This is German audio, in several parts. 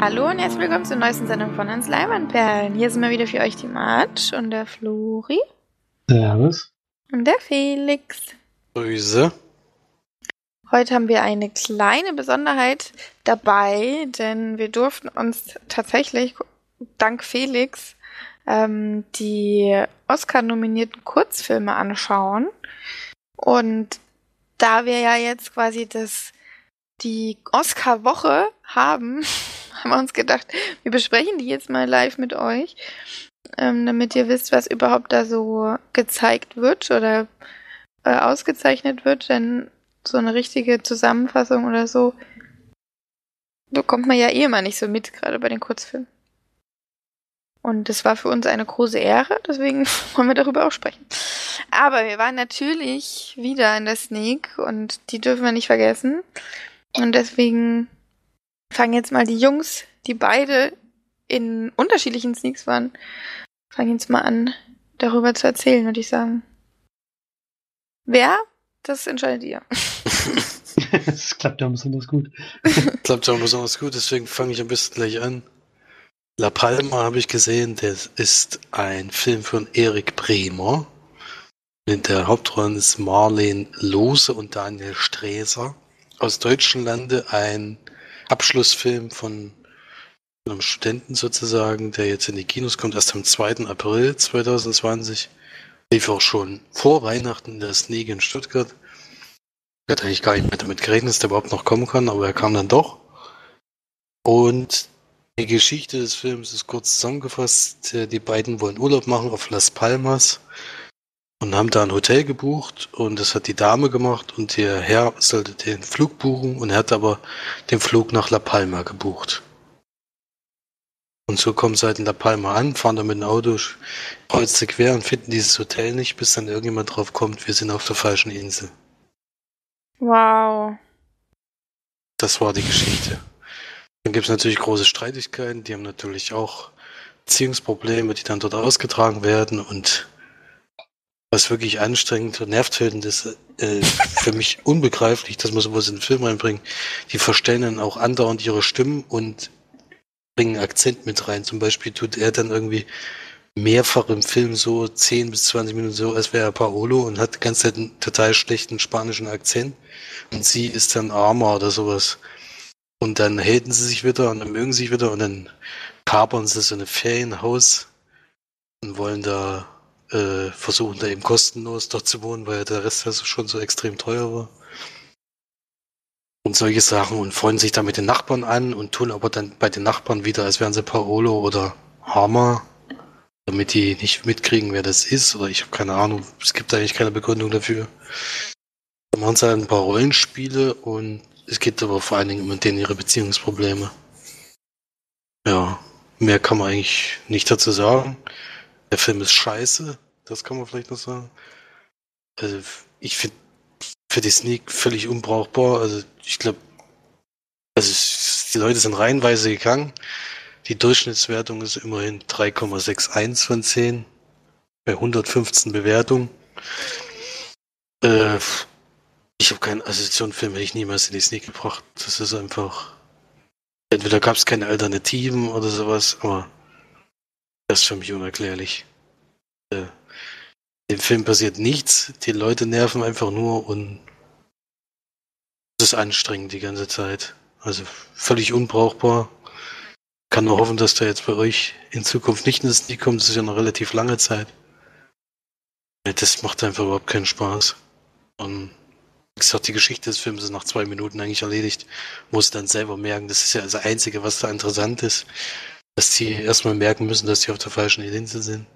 Hallo und herzlich willkommen zur neuesten Sendung von Hans Leimanperlen. Hier sind wir wieder für euch die Matsch und der Flori Servus. und der Felix. Grüße. Heute haben wir eine kleine Besonderheit dabei, denn wir durften uns tatsächlich, dank Felix, ähm, die Oscar-nominierten Kurzfilme anschauen. Und da wir ja jetzt quasi das, die Oscar-Woche haben, haben wir uns gedacht, wir besprechen die jetzt mal live mit euch, ähm, damit ihr wisst, was überhaupt da so gezeigt wird oder äh, ausgezeichnet wird, denn so eine richtige Zusammenfassung oder so bekommt man ja eh immer nicht so mit, gerade bei den Kurzfilmen. Und das war für uns eine große Ehre, deswegen wollen wir darüber auch sprechen. Aber wir waren natürlich wieder in der Sneak und die dürfen wir nicht vergessen. Und deswegen fangen jetzt mal die Jungs, die beide in unterschiedlichen Sneaks waren, fangen jetzt mal an, darüber zu erzählen, würde ich sagen. Wer? Das entscheidet ihr. Es klappt ja besonders gut. Klappt auch besonders gut, deswegen fange ich am besten gleich an. La Palma habe ich gesehen, das ist ein Film von Erik Bremer. In der Hauptrolle ist Marlene Lose und Daniel Sträser. Aus Deutschlande ein Abschlussfilm von einem Studenten sozusagen, der jetzt in die Kinos kommt, erst am 2. April 2020. Lief auch schon vor Weihnachten in der Sneak in Stuttgart. Ich hatte eigentlich gar nicht mehr damit gerechnet, dass der überhaupt noch kommen kann, aber er kam dann doch. Und die Geschichte des Films ist kurz zusammengefasst. Die beiden wollen Urlaub machen auf Las Palmas und haben da ein Hotel gebucht und das hat die Dame gemacht und der Herr sollte den Flug buchen und er hat aber den Flug nach La Palma gebucht. Und so kommen sie halt in La Palma an, fahren da mit dem Auto kreuz quer und finden dieses Hotel nicht, bis dann irgendjemand drauf kommt, wir sind auf der falschen Insel. Wow. Das war die Geschichte. Dann gibt es natürlich große Streitigkeiten, die haben natürlich auch Beziehungsprobleme, die dann dort ausgetragen werden und was wirklich anstrengend und nervtötend ist, äh, für mich unbegreiflich, dass man sowas in den Film reinbringt. Die verstellen dann auch andauernd ihre Stimmen und bringen Akzent mit rein. Zum Beispiel tut er dann irgendwie mehrfach im Film so 10 bis 20 Minuten so, als wäre er Paolo und hat die ganze Zeit einen total schlechten spanischen Akzent. Und sie ist dann Arma oder sowas. Und dann haten sie sich wieder und dann mögen sie sich wieder und dann kapern sie so eine Ferienhaus und wollen da äh, versuchen, da eben kostenlos dort zu wohnen, weil der Rest also schon so extrem teuer war. Und solche Sachen und freuen sich da mit den Nachbarn an und tun aber dann bei den Nachbarn wieder, als wären sie Paolo oder Harmer, damit die nicht mitkriegen, wer das ist. Oder ich habe keine Ahnung, es gibt eigentlich keine Begründung dafür. Dann machen sie halt ein paar Rollenspiele und es geht aber vor allen Dingen um denen ihre Beziehungsprobleme. Ja, mehr kann man eigentlich nicht dazu sagen. Der Film ist scheiße, das kann man vielleicht noch sagen. Also ich finde für die Sneak völlig unbrauchbar. Also ich glaube, also die Leute sind reihenweise gegangen. Die Durchschnittswertung ist immerhin 3,61 von 10 bei 115 Bewertungen. Äh, ich habe keinen, also so einen Film hätte ich niemals in die Sneak gebracht. Das ist einfach. Entweder gab es keine Alternativen oder sowas, aber das ist für mich unerklärlich. Äh, Im Film passiert nichts, die Leute nerven einfach nur und es ist anstrengend die ganze Zeit. Also völlig unbrauchbar. Kann nur hoffen, dass da jetzt bei euch in Zukunft nicht in das Sneak kommt. Das ist ja noch relativ lange Zeit. Das macht einfach überhaupt keinen Spaß. Und wie gesagt, die Geschichte des Films ist nach zwei Minuten eigentlich erledigt. Muss dann selber merken, das ist ja das Einzige, was da interessant ist, dass sie erstmal merken müssen, dass sie auf der falschen Insel sind.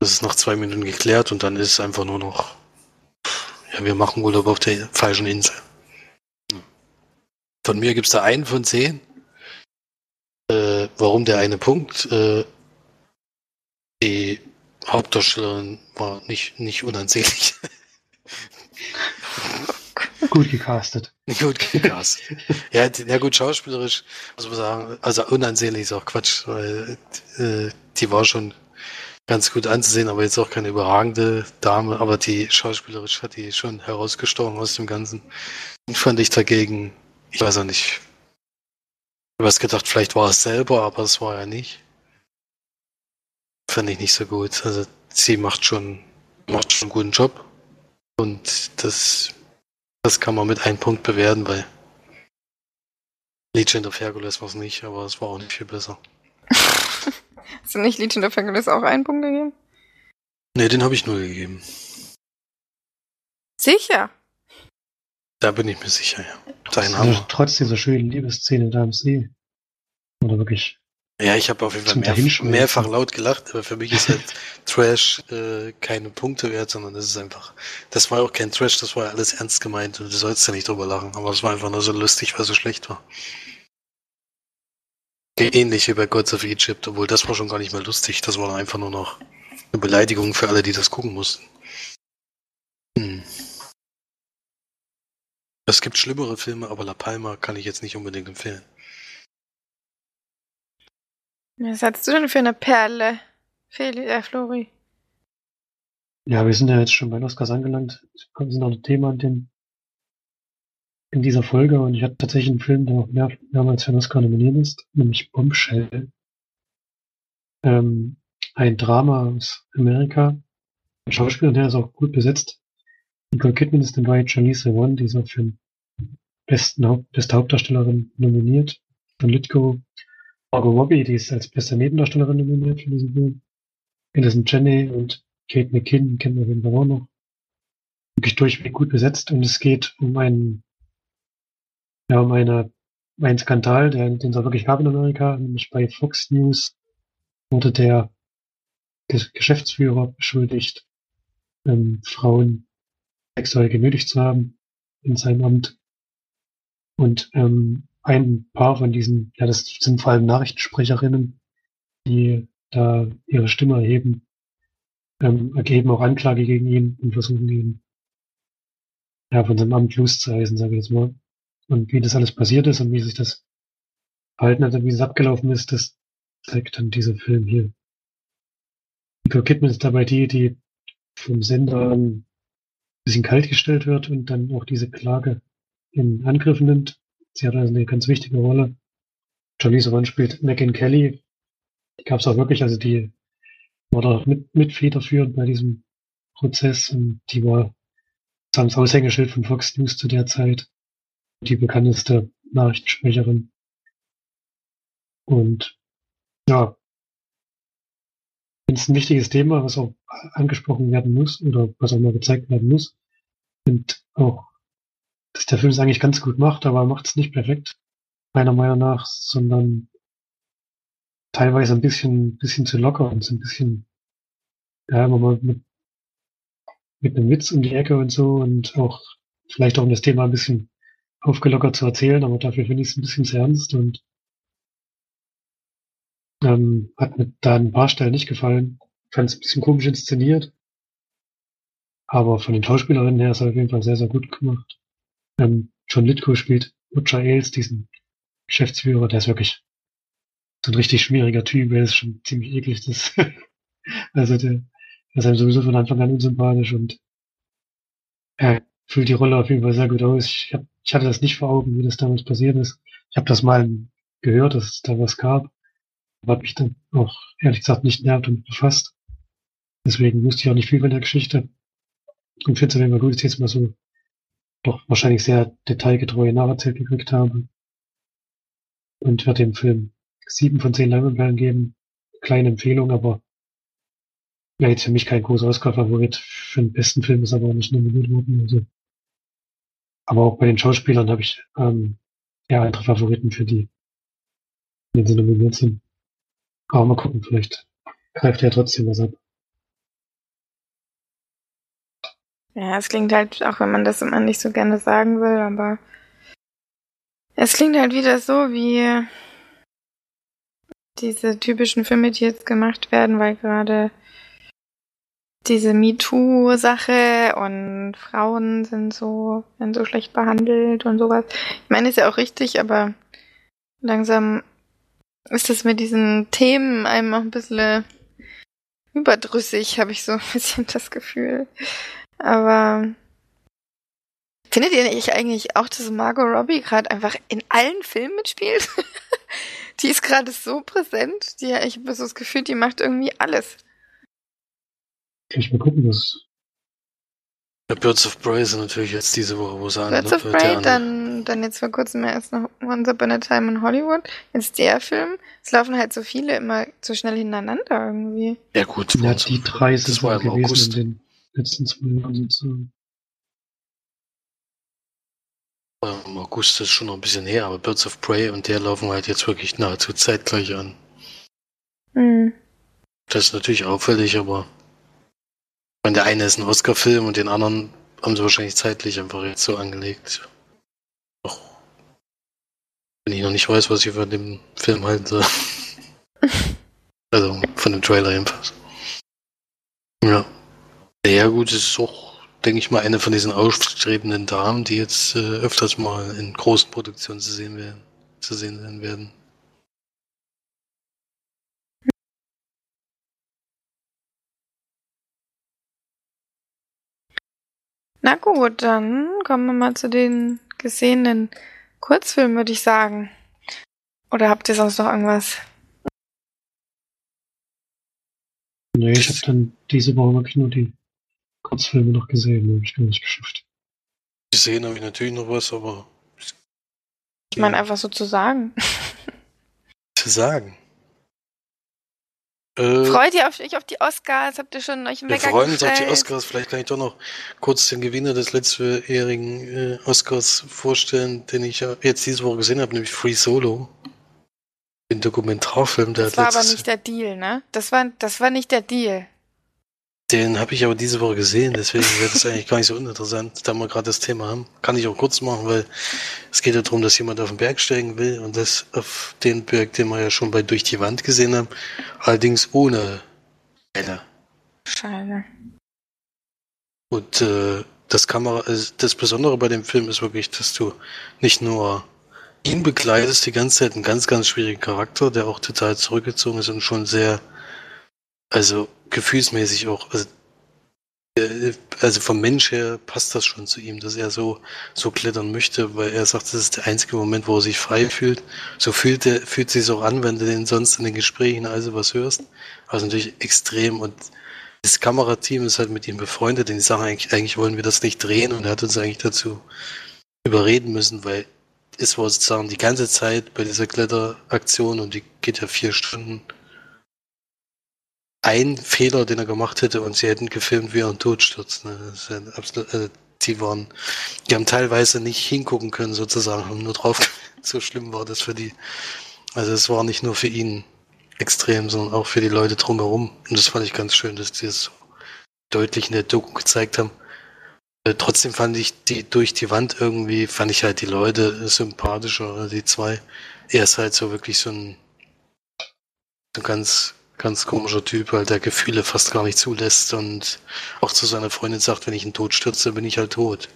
Das ist nach zwei Minuten geklärt und dann ist es einfach nur noch, ja, wir machen Urlaub auf der falschen Insel. Von mir gibt's da einen von zehn. Äh, warum der eine Punkt? Äh, die Hauptdarstellerin war nicht, nicht unansehnlich. Gut gecastet. gut gecastet. ja, ja gut, schauspielerisch muss man sagen, also unansehnlich ist auch Quatsch, weil äh, die war schon ganz gut anzusehen, aber jetzt auch keine überragende Dame, aber die schauspielerisch hat die schon herausgestochen aus dem Ganzen. Und fand ich dagegen, ich weiß auch nicht, habe was gedacht, vielleicht war es selber, aber es war ja nicht. Fand ich nicht so gut. Also sie macht schon, macht schon einen guten Job. Und das, das kann man mit einem Punkt bewerten, weil Legend of Hercules war es nicht, aber es war auch nicht viel besser. Hast du nicht Legend of Hercules auch einen Punkt gegeben? Ne, den habe ich nur gegeben. Sicher. Da bin ich mir sicher, ja. Dein Ja, Hammer. trotz dieser schönen Liebesszene da am See. Oder wirklich. Ja, ich habe auf jeden Fall mehr, mehrfach laut gelacht, aber für mich ist halt Trash äh, keine Punkte wert, sondern das ist einfach, das war auch kein Trash, das war ja alles ernst gemeint und du sollst ja nicht drüber lachen, aber es war einfach nur so lustig, weil es so schlecht war. Ähnlich wie bei Gods of Egypt, obwohl das war schon gar nicht mehr lustig, das war einfach nur noch eine Beleidigung für alle, die das gucken mussten. Hm. Es gibt schlimmere Filme, aber La Palma kann ich jetzt nicht unbedingt empfehlen. Was hattest du denn für eine Perle, Feli, äh, Flori? Ja, wir sind ja jetzt schon bei den Oscars angelangt. Wir sind noch ein Thema in, dem, in dieser Folge und ich hatte tatsächlich einen Film, der auch mehr, mehrmals für den Oscar nominiert ist, nämlich Bombshell. Ähm, ein Drama aus Amerika. Der Schauspieler, der ist auch gut besetzt. Nicole Kidman ist dabei, Charlize Theron, die ist auch für den besten Haupt, beste Hauptdarstellerin nominiert. Von Lithgow. Margot Robbie, die ist als beste Nebendarstellerin nominiert für diesen Film. Alison Janney und Kate McKinnon kennen wir auf jeden auch noch. Wirklich durchweg gut besetzt und es geht um einen, ja, um eine, einen Skandal, der, den auch wirklich gab in Amerika, nämlich bei Fox News wurde der, der Geschäftsführer beschuldigt, ähm, Frauen sexuell genötigt zu haben in seinem Amt. Und ähm, ein paar von diesen, ja, das sind vor allem Nachrichtensprecherinnen, die da ihre Stimme erheben, ähm, ergeben auch Anklage gegen ihn und versuchen ihn ja, von seinem Amt loszureißen, sage ich jetzt mal. Und wie das alles passiert ist und wie sich das verhalten hat und wie es abgelaufen ist, das zeigt dann dieser Film hier. Nicole Kidman ist dabei die, die vom Sender ein bisschen kaltgestellt wird und dann auch diese Klage in Angriff nimmt. Sie hat also eine ganz wichtige Rolle. Charlize Theron spielt Megan Kelly. Die gab es auch wirklich, also die war da mit, mit federführend bei diesem Prozess und die war das Aushängeschild von Fox News zu der Zeit. Die bekannteste Nachrichtensprecherin. Und ja, ist ein wichtiges Thema, was auch angesprochen werden muss oder was auch mal gezeigt werden muss. Und auch, dass der Film es eigentlich ganz gut macht, aber er macht es nicht perfekt, meiner Meinung nach, sondern teilweise ein bisschen, bisschen zu locker und so ein bisschen, ja, immer mal mit, mit einem Witz um die Ecke und so und auch vielleicht auch um das Thema ein bisschen aufgelockert zu erzählen, aber dafür finde ich es ein bisschen sehr ernst und ähm, hat mir da ein paar Stellen nicht gefallen. Fand es ein bisschen komisch inszeniert. Aber von den Schauspielerinnen her ist er auf jeden Fall sehr, sehr gut gemacht. Ähm, John Lithgow spielt Butcher Ailes, diesen Geschäftsführer, der ist wirklich so ein richtig schwieriger Typ, der ist schon ziemlich eklig. Das also der, der ist einem sowieso von Anfang an unsympathisch und er füllt die Rolle auf jeden Fall sehr gut aus. Ich, hab, ich hatte das nicht vor Augen, wie das damals passiert ist. Ich habe das mal gehört, dass es da was gab habe mich dann auch ehrlich gesagt nicht näher damit befasst. Deswegen wusste ich auch nicht viel von der Geschichte. Und finde es auf jeden Fall gut, dass jetzt mal so doch wahrscheinlich sehr detailgetreue nacherzählt gekriegt habe. Und werde dem Film sieben von zehn Leinwandperlen geben. Kleine Empfehlung, aber wäre jetzt für mich kein großer Oscar-Favorit. Für den besten Film ist aber auch nicht nominiert worden. Also. Aber auch bei den Schauspielern habe ich ähm, eher andere Favoriten für die, wenn sie nominiert sind. Aber mal gucken, vielleicht greift er trotzdem was ab. Ja, es klingt halt, auch wenn man das immer nicht so gerne sagen will, aber es klingt halt wieder so wie diese typischen Filme, die jetzt gemacht werden, weil gerade diese MeToo-Sache und Frauen sind so, werden so schlecht behandelt und sowas. Ich meine, ist ja auch richtig, aber langsam ist das mit diesen Themen einem auch ein bisschen überdrüssig, habe ich so ein bisschen das Gefühl. Aber Findet ihr nicht eigentlich auch, dass Margot Robbie gerade einfach in allen Filmen mitspielt? die ist gerade so präsent. Die, ich habe so das Gefühl, die macht irgendwie alles. Kann ich mal gucken, was. Ja, Birds of Prey sind natürlich jetzt diese Woche, wo sie an Birds of Prey, dann, dann jetzt vor kurzem erst noch Once Upon a Time in Hollywood. Jetzt der Film. Es laufen halt so viele immer so schnell hintereinander irgendwie. Ja gut, Ja, die drei sind das war im gewesen August. in den letzten zwei Jahren sozusagen. Ja, Im August ist schon noch ein bisschen her, aber Birds of Prey und der laufen halt jetzt wirklich nahezu zeitgleich an. Hm. Das ist natürlich auffällig, aber ich meine, der eine ist ein Oscar-Film und den anderen haben sie wahrscheinlich zeitlich einfach jetzt so angelegt. Auch wenn ich noch nicht weiß, was ich von dem Film halten soll. also von dem Trailer jedenfalls. Ja. Ja gut, es ist auch, denke ich mal, eine von diesen aufstrebenden Damen, die jetzt äh, öfters mal in großen Produktionen zu sehen werden, zu sehen sein werden. Na gut, dann kommen wir mal zu den gesehenen Kurzfilmen, würde ich sagen. Oder habt ihr sonst noch irgendwas? Nee, ich habe dann diese Woche wirklich nur die Kurzfilme noch gesehen, habe ich gar nicht geschafft. Gesehen habe ich natürlich noch was, aber Ich meine einfach so zu sagen. zu sagen. Äh, Freut ihr auf, euch auf die Oscars? Habt ihr schon euch einen wir freuen uns auf die? Oscars. Vielleicht kann ich doch noch kurz den Gewinner des letztjährigen äh, Oscars vorstellen, den ich ja jetzt diese Woche gesehen habe, nämlich Free Solo. Den Dokumentarfilm, der Das war aber nicht der Deal, ne? Das war, das war nicht der Deal. Den habe ich aber diese Woche gesehen, deswegen wird es eigentlich gar nicht so uninteressant, da wir gerade das Thema haben. Kann ich auch kurz machen, weil es geht ja darum, dass jemand auf den Berg steigen will und das auf den Berg, den wir ja schon bei Durch die Wand gesehen haben, allerdings ohne Welle. Scheiße. Und äh, das Kamera, äh, das Besondere bei dem Film ist wirklich, dass du nicht nur ihn begleitest die ganze Zeit, einen ganz, ganz schwierigen Charakter, der auch total zurückgezogen ist und schon sehr, also gefühlsmäßig auch, also, äh, also vom Mensch her passt das schon zu ihm, dass er so, so klettern möchte, weil er sagt, das ist der einzige Moment, wo er sich frei fühlt. So fühlt er, fühlt sich auch an, wenn du den sonst in den Gesprächen also was hörst. Also natürlich extrem und das Kamerateam ist halt mit ihm befreundet, denn die sagen eigentlich, eigentlich wollen wir das nicht drehen und er hat uns eigentlich dazu überreden müssen, weil es war sozusagen die ganze Zeit bei dieser Kletteraktion und die geht ja vier Stunden ein Fehler, den er gemacht hätte und sie hätten gefilmt, wie er in Tod stürzt. Ne? Ja absolut, also die waren, die haben teilweise nicht hingucken können sozusagen, haben nur drauf, so schlimm war das für die. Also es war nicht nur für ihn extrem, sondern auch für die Leute drumherum. Und das fand ich ganz schön, dass die das so deutlich in der Doku gezeigt haben. Äh, Trotzdem fand ich die durch die Wand irgendwie, fand ich halt die Leute sympathischer, die zwei. Er ist halt so wirklich so ein, so ein ganz, ganz komischer Typ, halt, der Gefühle fast gar nicht zulässt und auch zu seiner Freundin sagt, wenn ich in Tod stürze, bin ich halt tot.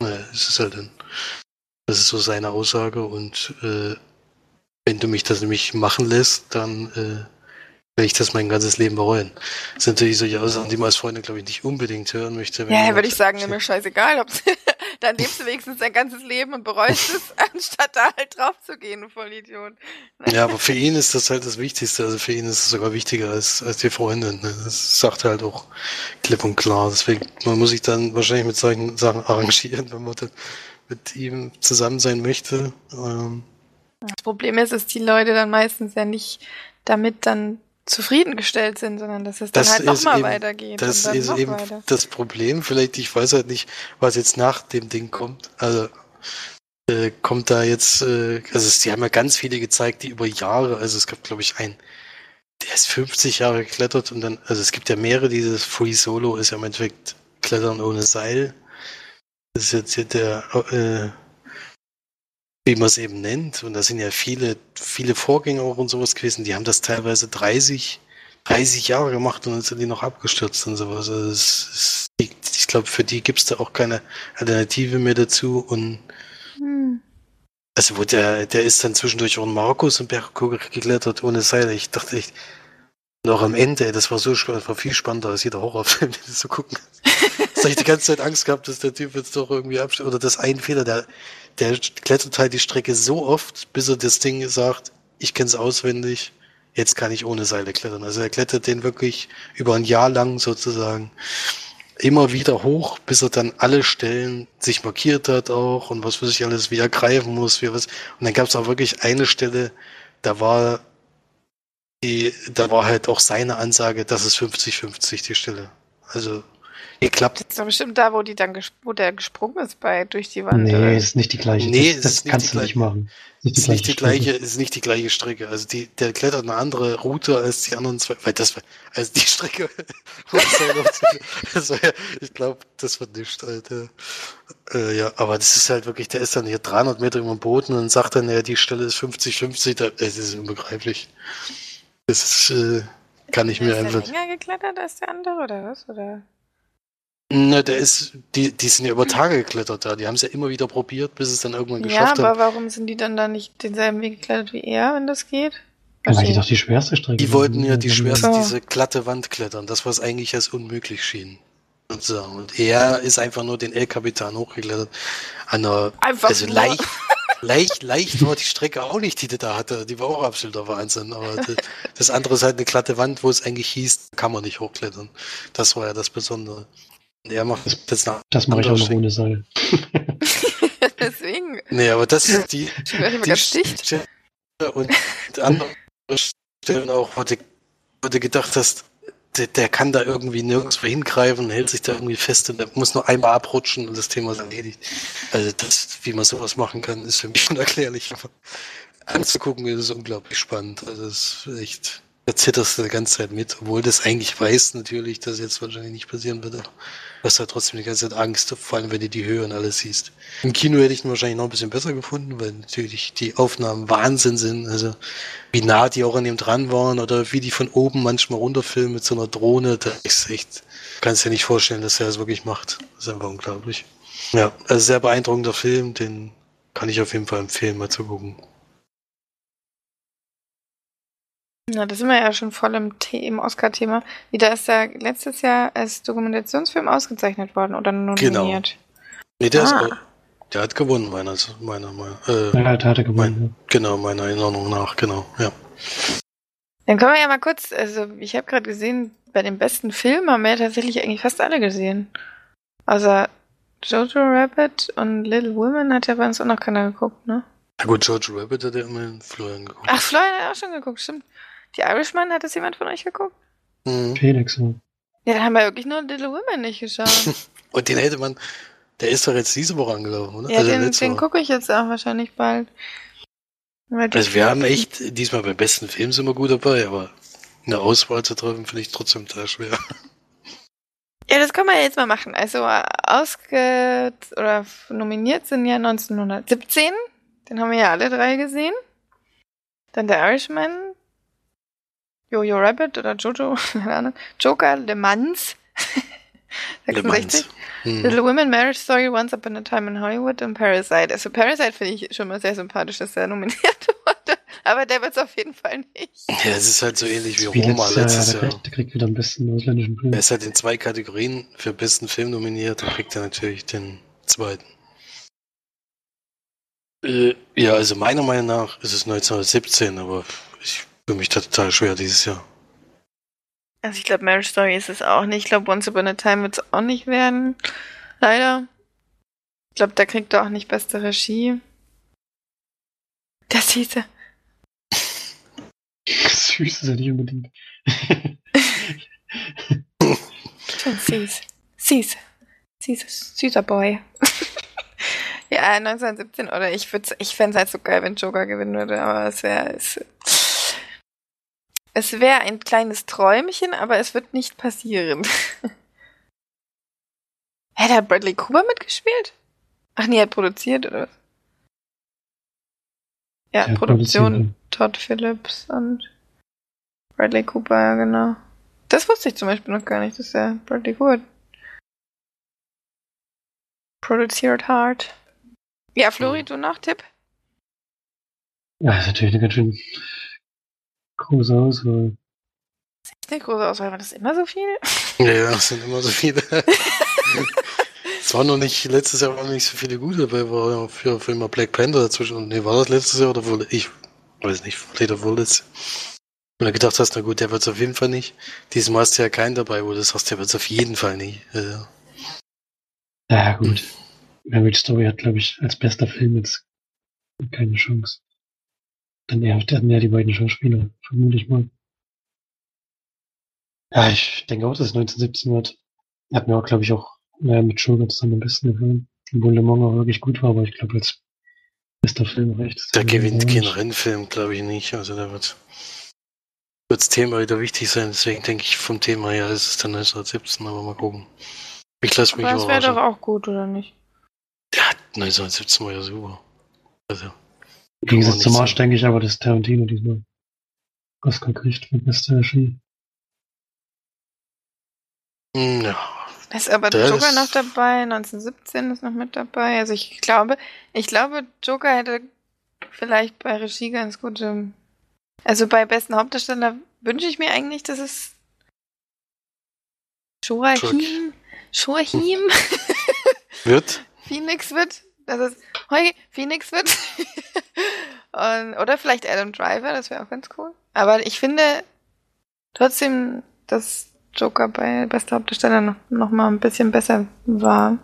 Naja, es ist halt ein, das ist so seine Aussage und äh, wenn du mich das nämlich machen lässt, dann äh, werde ich das mein ganzes Leben bereuen. Das sind natürlich solche Aussagen, die man als Freundin, glaube ich, nicht unbedingt hören möchte. Ja, würde ich sagen, mir scheißegal. Ob's, dann lebst du wenigstens dein ganzes Leben und bereust es, anstatt da halt drauf zu gehen, du Vollidiot. Ja, aber für ihn ist das halt das Wichtigste. Also für ihn ist es sogar wichtiger als, als die Freundin. ne? Das sagt er halt auch klipp und klar. Deswegen, man muss sich dann wahrscheinlich mit solchen Sachen arrangieren, wenn man dann mit ihm zusammen sein möchte. Ähm, Das Problem ist, dass die Leute dann meistens ja nicht damit dann zufriedengestellt sind, sondern dass es dann Das halt nochmal weitergeht. Das ist eben weiter. das Problem. Vielleicht, ich weiß halt nicht, was jetzt nach dem Ding kommt. Also äh, kommt da jetzt, äh, also die haben ja ganz viele gezeigt, die über Jahre, also es gab, glaube ich, einen, der ist 50 Jahre geklettert und dann, also es gibt ja mehrere, dieses Free Solo ist ja im Endeffekt Klettern ohne Seil. Das ist jetzt hier der, äh, wie man es eben nennt. Und da sind ja viele, viele Vorgänger auch und sowas gewesen, die haben das teilweise 30, 30 Jahre gemacht und dann sind die noch abgestürzt und sowas. Also es, es, ich glaube, für die gibt's da auch keine Alternative mehr dazu. Und Hm. also wo der, der ist dann zwischendurch auch in Markus und Berg geklettert ohne Seil. Ich dachte echt, auch am Ende, das war so das war viel spannender als jeder Horrorfilm, den du so gucken kannst. das habe ich die ganze Zeit Angst gehabt, dass der Typ jetzt doch irgendwie absteht. Oder das ein Fehler, der, der klettert halt die Strecke so oft, bis er das Ding sagt, ich kenne es auswendig, jetzt kann ich ohne Seile klettern. Also er klettert den wirklich über ein Jahr lang sozusagen immer wieder hoch, bis er dann alle Stellen sich markiert hat auch und was für sich alles wie er greifen muss, wie was. Und dann gab es auch wirklich eine Stelle, da war die, da war halt auch seine Ansage, das ist 50-50 die Stelle. Also geklappt. Das ist doch bestimmt da, wo die dann wo der gesprungen ist bei durch die Wand. Nee, oder? ist nicht die gleiche. Nee, das, das ist kannst du nicht machen. Nicht ist nicht die Strecke. gleiche, ist nicht die gleiche Strecke. Also die, der klettert eine andere Route als die anderen zwei, weil das war, also die Strecke, das ja, ich glaube, das wird nicht, Alter. Äh, ja, aber das ist halt wirklich, der ist dann hier 300 Meter über dem Boden und sagt dann, ja, die Stelle ist 50-50, da- es ist unbegreiflich. Das ist, äh, kann ich mir ist der einfach, länger geklettert als der andere oder was? Oder? Na, der ist, die, die sind ja über Tage geklettert da, die haben es ja immer wieder probiert, bis es dann irgendwann Ja, geschafft haben. aber warum sind die dann da nicht denselben Weg geklettert wie er, wenn das geht? Weil die Okay. doch die schwerste Strecke Die wollten ja die schwerste, So. diese glatte Wand klettern, das was eigentlich als unmöglich schien. Sozusagen. Und er ist einfach nur den El-Kapitan hochgeklettert. An einer, Einfach also nur. leicht, leicht, leicht war die Strecke auch nicht, die der da hatte. Die war auch absoluter Wahnsinn. Aber das, das andere ist halt eine glatte Wand, wo es eigentlich hieß, kann man nicht hochklettern. Das war ja das Besondere. Und er macht jetzt nach. Das mache ich auch noch ohne Seil. Deswegen. Nee, aber das ist die, Ich werde die ganz dicht. Und andere Stellen auch, wo du, wo du gedacht hast, der, der kann da irgendwie nirgendwo hingreifen, hält sich da irgendwie fest und der muss nur einmal abrutschen und das Thema ist erledigt. Also das, wie man sowas machen kann, ist für mich unerklärlich. Aber anzugucken ist es unglaublich spannend. Also es ist echt, da zitterst du die ganze Zeit mit, obwohl das eigentlich weiß natürlich, dass jetzt wahrscheinlich nicht passieren wird. Du hast halt trotzdem die ganze Zeit Angst, vor allem wenn du die Höhe und alles siehst. Im Kino hätte ich ihn wahrscheinlich noch ein bisschen besser gefunden, weil natürlich die Aufnahmen Wahnsinn sind. Also wie nah die auch an ihm dran waren oder wie die von oben manchmal runterfilmen mit so einer Drohne. Da ist echt, kannst dir nicht vorstellen, dass er das wirklich macht. Das ist einfach unglaublich. Ja, also sehr beeindruckender Film, den kann ich auf jeden Fall empfehlen, mal zu gucken. Na, da sind wir ja schon voll im, The im Oscar-Thema. Wieder ist er letztes Jahr als Dokumentationsfilm ausgezeichnet worden oder nominiert. Nee, der, ist Ah. auch, der hat gewonnen, meiner, meiner, meiner äh, Ja, da hat er gewonnen. genau, meiner Erinnerung nach, genau, ja. Dann können wir ja mal kurz, also ich habe gerade gesehen, bei den besten Filmen haben wir ja tatsächlich eigentlich fast alle gesehen. Also Jojo Rabbit und Little Women hat ja bei uns auch noch keiner geguckt, ne? Na gut, George Rabbit hat ja immerhin Florian geguckt. Ach, Florian hat auch schon geguckt, stimmt. Die Irishman, hat das jemand von euch geguckt? Mhm. Ja. Felix, ja. Ja, dann haben wir wirklich nur Little Women nicht geschaut. Und den hätte man, der ist doch jetzt diese Woche angelaufen, oder? ja, den, letzte den Woche. gucke ich jetzt auch wahrscheinlich bald. Also wir haben echt, diesmal beim besten Film sind wir gut dabei, aber eine Auswahl zu treffen, finde ich trotzdem total schwer. Ja, das können wir jetzt mal machen. Also ausge oder nominiert sind ja 1917. Den haben wir ja alle drei gesehen. Dann der Irishman, Jojo Rabbit oder Jojo, keine Ahnung. Joker, Le Mans. Le 66. Mans. Hm. Little Women, Marriage Story, Once Upon a Time in Hollywood und Parasite. Also Parasite finde ich schon mal sehr sympathisch, dass er nominiert wurde. Aber der wird es auf jeden Fall nicht. Ja, es ist halt so ähnlich wie Roma letztes Jahr, letztes der, Jahr. kriegt, der kriegt wieder am besten ausländischen Film. Er ist halt in zwei Kategorien für besten Film nominiert, dann kriegt er natürlich den zweiten. Äh, ja, also meiner Meinung nach ist es 1917, aber fühle mich da total schwer dieses Jahr. Also ich glaube, Marriage Story ist es auch nicht. Ich glaube, Once Upon a Time wird es auch nicht werden. Leider. Ich glaube, da kriegt er auch nicht beste Regie. Das hieße. Süß ist er nicht unbedingt. Schon süß. Süß. Süß. Süßer Boy. ja, 1917, oder ich würde ich fände es halt so geil, wenn Joker gewinnen würde, aber es wäre es, wäre ein kleines Träumchen, aber es wird nicht passieren. Hä, da hat Bradley Cooper mitgespielt? Ach nee, er hat produziert, oder was? Ja, Der Produktion. Todd Phillips und Bradley Cooper, ja genau. Das wusste ich zum Beispiel noch gar nicht, dass er Bradley Cooper produziert hat. Ja, Flori, du noch Tipp? Ja, ist natürlich eine ganz schön große Auswahl. Ist eine große Auswahl, war das immer so viel? Ja, ja, es sind immer so viele. Es war noch nicht, letztes Jahr waren noch nicht so viele gute dabei, war ja für, für immer Black Panther dazwischen. Nee, war das letztes Jahr oder wohl, ich weiß nicht, vielleicht auch wohl letztes Und du gedacht hast, na gut, der wird's auf jeden Fall nicht. Diesmal hast du ja keinen dabei, wo du sagst, der wird's auf jeden Fall nicht. Also, Ja, gut. Marriage Story hat, glaube ich, als bester Film jetzt keine Chance. Dann eher, dann eher die beiden Schauspieler, vermute ich mal. Ja, ich denke auch, dass es 1917 wird. Hat mir auch, glaube ich, auch äh, mit Sugar zusammen am besten gefallen. Obwohl Le Mans auch wirklich gut war, aber ich glaube, als bester Film reicht es. der gewinnt keinen Rennfilm, glaube ich nicht. Also da wird das Thema wieder wichtig sein. Deswegen denke ich, vom Thema her ist es dann 1917, aber mal gucken. Ich lasse mich Aber das wäre doch auch gut, oder nicht? Ja, 1917 war ja super. Also, Im Gegensatz zum Marsch sagen. denke ich aber, dass Tarantino diesmal Oscar kriegt für beste Regie. ja. Da ist aber Das- Joker noch dabei, 1917 ist noch mit dabei. Also ich glaube, ich glaube, Joker hätte vielleicht bei Regie ganz gute. Also bei besten Hauptdarsteller wünsche ich mir eigentlich, dass es Joachim, Joachim Wird? Phoenix wird. Dass es Heu Phoenix wird. Und, oder vielleicht Adam Driver, das wäre auch ganz cool. Aber ich finde trotzdem, dass Joker bei bester Hauptdarsteller noch, noch mal ein bisschen besser war.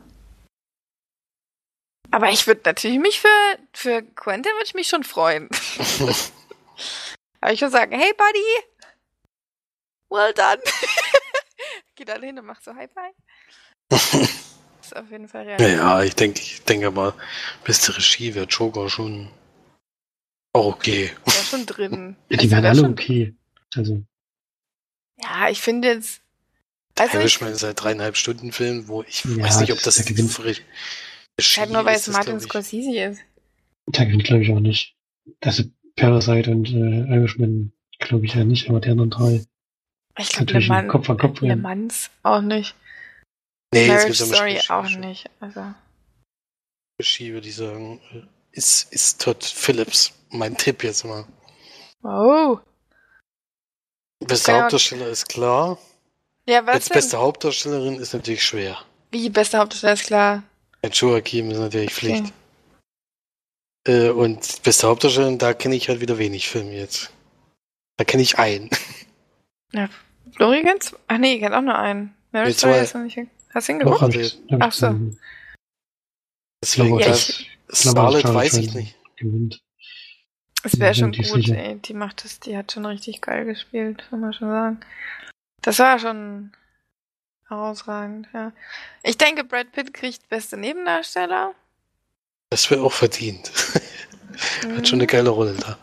Aber ich würde natürlich mich für, für Quentin würde ich mich schon freuen. Aber ich würde sagen, hey Buddy, well done. Geh dann hin und mach so High Five. Ist auf jeden Fall Ja, real. ja, ich denke, ich denke mal, beste Regie wäre Joker schon auch okay. Wäre schon drin. Ja, die Also wären wär alle schon- okay. Also, Ja, ich finde jetzt. Also ich, Irishman ist ein dreieinhalb Stunden Film, wo ich Ja, weiß nicht, ob das das ist der Gewinn. frisch. halt nur weil es Martin ich. Scorsese ist. da gewinnt glaube ich auch nicht. Also Parasite und äh, Irishman glaube ich ja nicht, aber die anderen drei Ich glaube, Le Mans, Kopf an Kopf Le. Mans auch nicht. Nee, Marriage Story Regie- auch nicht. Also. Würde ich sagen. Ist, ist Todd Phillips. Mein Tipp jetzt mal. Wow. Beste Ja. Hauptdarsteller ist klar. Ja, was Jetzt denn? beste Hauptdarstellerin ist natürlich schwer. Wie beste Hauptdarsteller ist klar. Ein Joachim ist natürlich Pflicht. Äh, und beste Hauptdarstellerin, da kenne ich halt wieder wenig Filme jetzt. Da kenne ich einen. Flori kennst Ach nee, ich kennt auch nur einen. Marriage Story hast du nicht. Hast du ihn Doch, geguckt? hab ich, hab Ach ich so. gesehen. Deswegen, Ja, das, ich- Scarlett Charlie weiß ich nicht. gewinnt. Es wäre schon gut, sicher. ey. Die macht das, die hat schon richtig geil gespielt, kann man schon sagen. Das war schon herausragend, ja. Ich denke, Brad Pitt kriegt beste Nebendarsteller. Das wäre auch verdient. Hat schon eine geile Rolle da.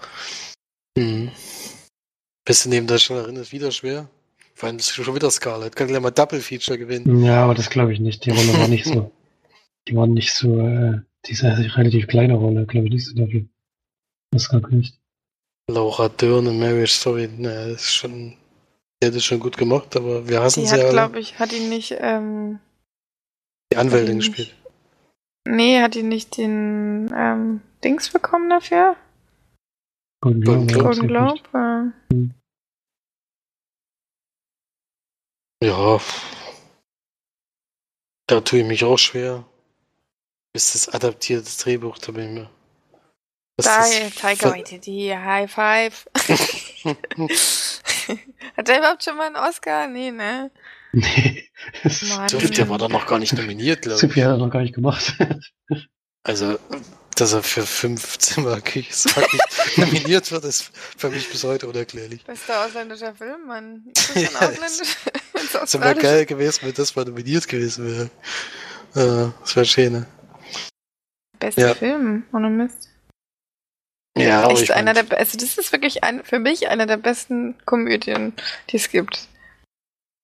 Mhm. Beste Nebendarstellerin ist wieder schwer. Vor allem ist schon wieder Scarlett. Kann gleich mal Double Feature gewinnen. Ja, aber das glaube ich nicht. Die Rolle war nicht so. Die war nicht so, äh, diese relativ kleine Rolle, glaube ich nicht so dafür. Das gab nicht. Laura Dern in Marriage Story, na, das ist schon, die hat es schon gut gemacht, aber wir hassen Die sie hat, alle. glaube ich, hat ihn nicht, ähm, Die Anwältin die gespielt. nee, hat ihn nicht den, ähm, Dings bekommen dafür? Golden Golden Globe. Golden Globe? Äh, Ja. Da tue ich mich auch schwer. Ist das adaptiertes Drehbuch, da bin ich mir. Da, ver- Waititi, High Five. hat der überhaupt schon mal einen Oscar? Nee, ne? Nee, das Mann. Der war doch noch gar nicht nominiert, glaube ich. viel hat er noch gar nicht gemacht. Also, dass er für fünf Zimmer ich, nominiert wird, ist für mich bis heute unerklärlich. Bester ausländischer Film, Mann. Ist das schon Ja, ausländisch? Ins Es wäre geil gewesen, wenn das mal nominiert gewesen wäre. Äh, das wäre schön, ne? Bester Ja. Film, ohne Mist. Ja, aber ich einer der, also das ist wirklich ein, für mich einer der besten Komödien, die es gibt.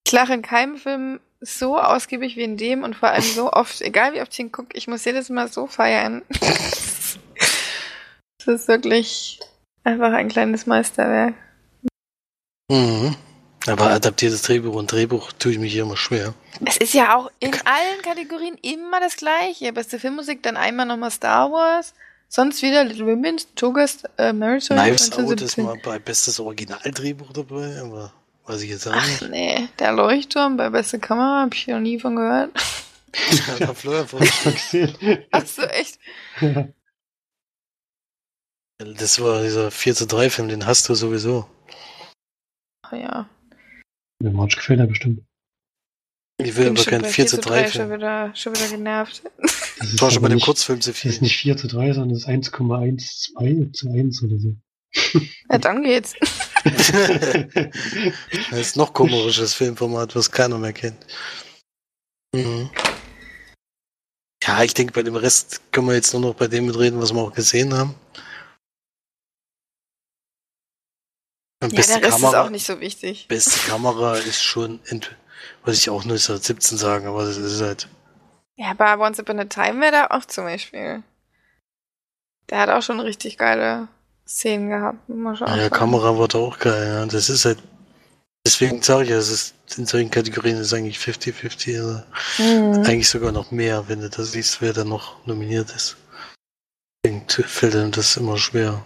Ich lache in keinem Film so ausgiebig wie in dem und vor allem so oft, egal wie oft ich ihn gucke, ich muss jedes Mal so feiern. Das ist wirklich einfach ein kleines Meisterwerk. Mhm. Aber adaptiertes Drehbuch und Drehbuch tue ich mich hier immer schwer. Es ist ja auch in allen Kategorien immer das gleiche. Beste Filmmusik, dann einmal nochmal Star Wars, sonst wieder Little Women, Joker's äh, Marriage Knives Out ist 1917. mal bei bestes Originaldrehbuch dabei, aber weiß ich jetzt auch Ach nee, der Leuchtturm bei beste Kamera habe ich noch nie von gehört. Ja, Florian Hab. Ach so, echt? Das war dieser 4 zu 3 Film, den hast du sowieso. Oh ja. Mir March gefällt er bestimmt. Ich will aber schon keinen bei 4 zu 3 schon Film. wieder, schon wieder genervt. Das war schon bei dem Kurzfilm zu Das viel. ist nicht 4 zu 3, sondern das ist 1,12 zu 1 oder so. Ja, dann geht's. Das ist noch komisches Filmformat, was keiner mehr kennt. Mhm. Ja, ich denke, bei dem Rest können wir jetzt nur noch bei dem mitreden, was wir auch gesehen haben. Und Ja, beste der Rest Kamera, ist auch nicht so wichtig. beste Kamera ist schon, was ich auch 1917 sagen, aber das ist halt, Ja, aber Once Upon a Time wäre da auch zum Beispiel. Der hat auch schon richtig geile Szenen gehabt. Schon auch ja. Kamera wird auch geil, ja. Das ist halt, deswegen sage ich es ist, in solchen Kategorien ist eigentlich 50-50, also Mhm. eigentlich sogar noch mehr, wenn du das siehst, wer da noch nominiert ist. Deswegen fällt einem das immer schwer.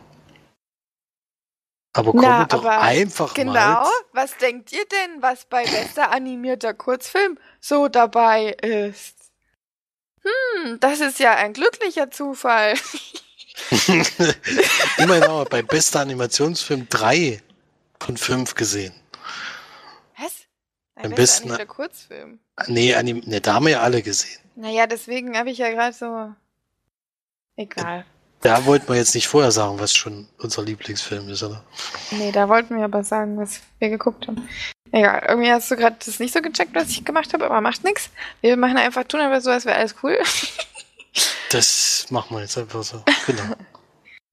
Aber kommen Na, doch aber einfach Genau. mal. Was denkt ihr denn, was bei bester animierter Kurzfilm so dabei ist? Hm, das ist ja ein glücklicher Zufall. Immerhin haben wir bei bester Animationsfilm drei von fünf gesehen. Was? Ein bester besten- Kurzfilm. Nee, Anim nee, da haben wir ja alle gesehen. Naja, deswegen habe ich ja gerade so. Egal. Da wollten wir jetzt nicht vorher sagen, was schon unser Lieblingsfilm ist, oder? Nee, da wollten wir aber sagen, was wir geguckt haben. Egal, irgendwie hast du gerade das nicht so gecheckt, was ich gemacht habe, aber macht nichts. Wir machen einfach, tun aber so, als wäre alles cool. Das machen wir jetzt einfach so. Genau.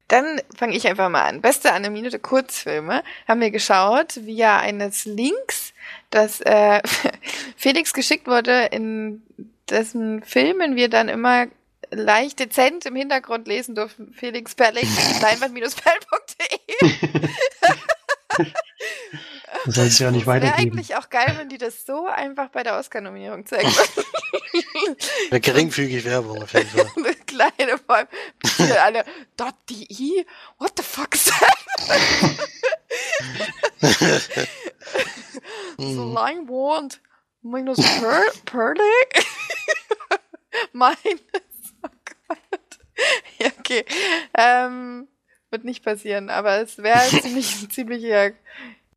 Dann fange ich einfach mal an. Beste animierte Kurzfilme haben wir geschaut via eines Links, das äh, Felix geschickt wurde, in dessen Filmen wir dann immer leicht dezent im Hintergrund lesen durften. Felix per Link, leinwand-perl.de. Das soll es ja nicht Wäre weitergeben. eigentlich auch geil, wenn die das so einfach bei der Oscar-Nominierung zeigen würden. Eine geringfügige Werbung auf jeden Fall. Eine kleine vor allem hier alle .de, what the fuck is that? so Mhm. Leinwand minus per Perle? Minus, oh Gott. Ja, okay. Ähm, wird nicht passieren, aber es wäre ziemlich, ziemlich, ja,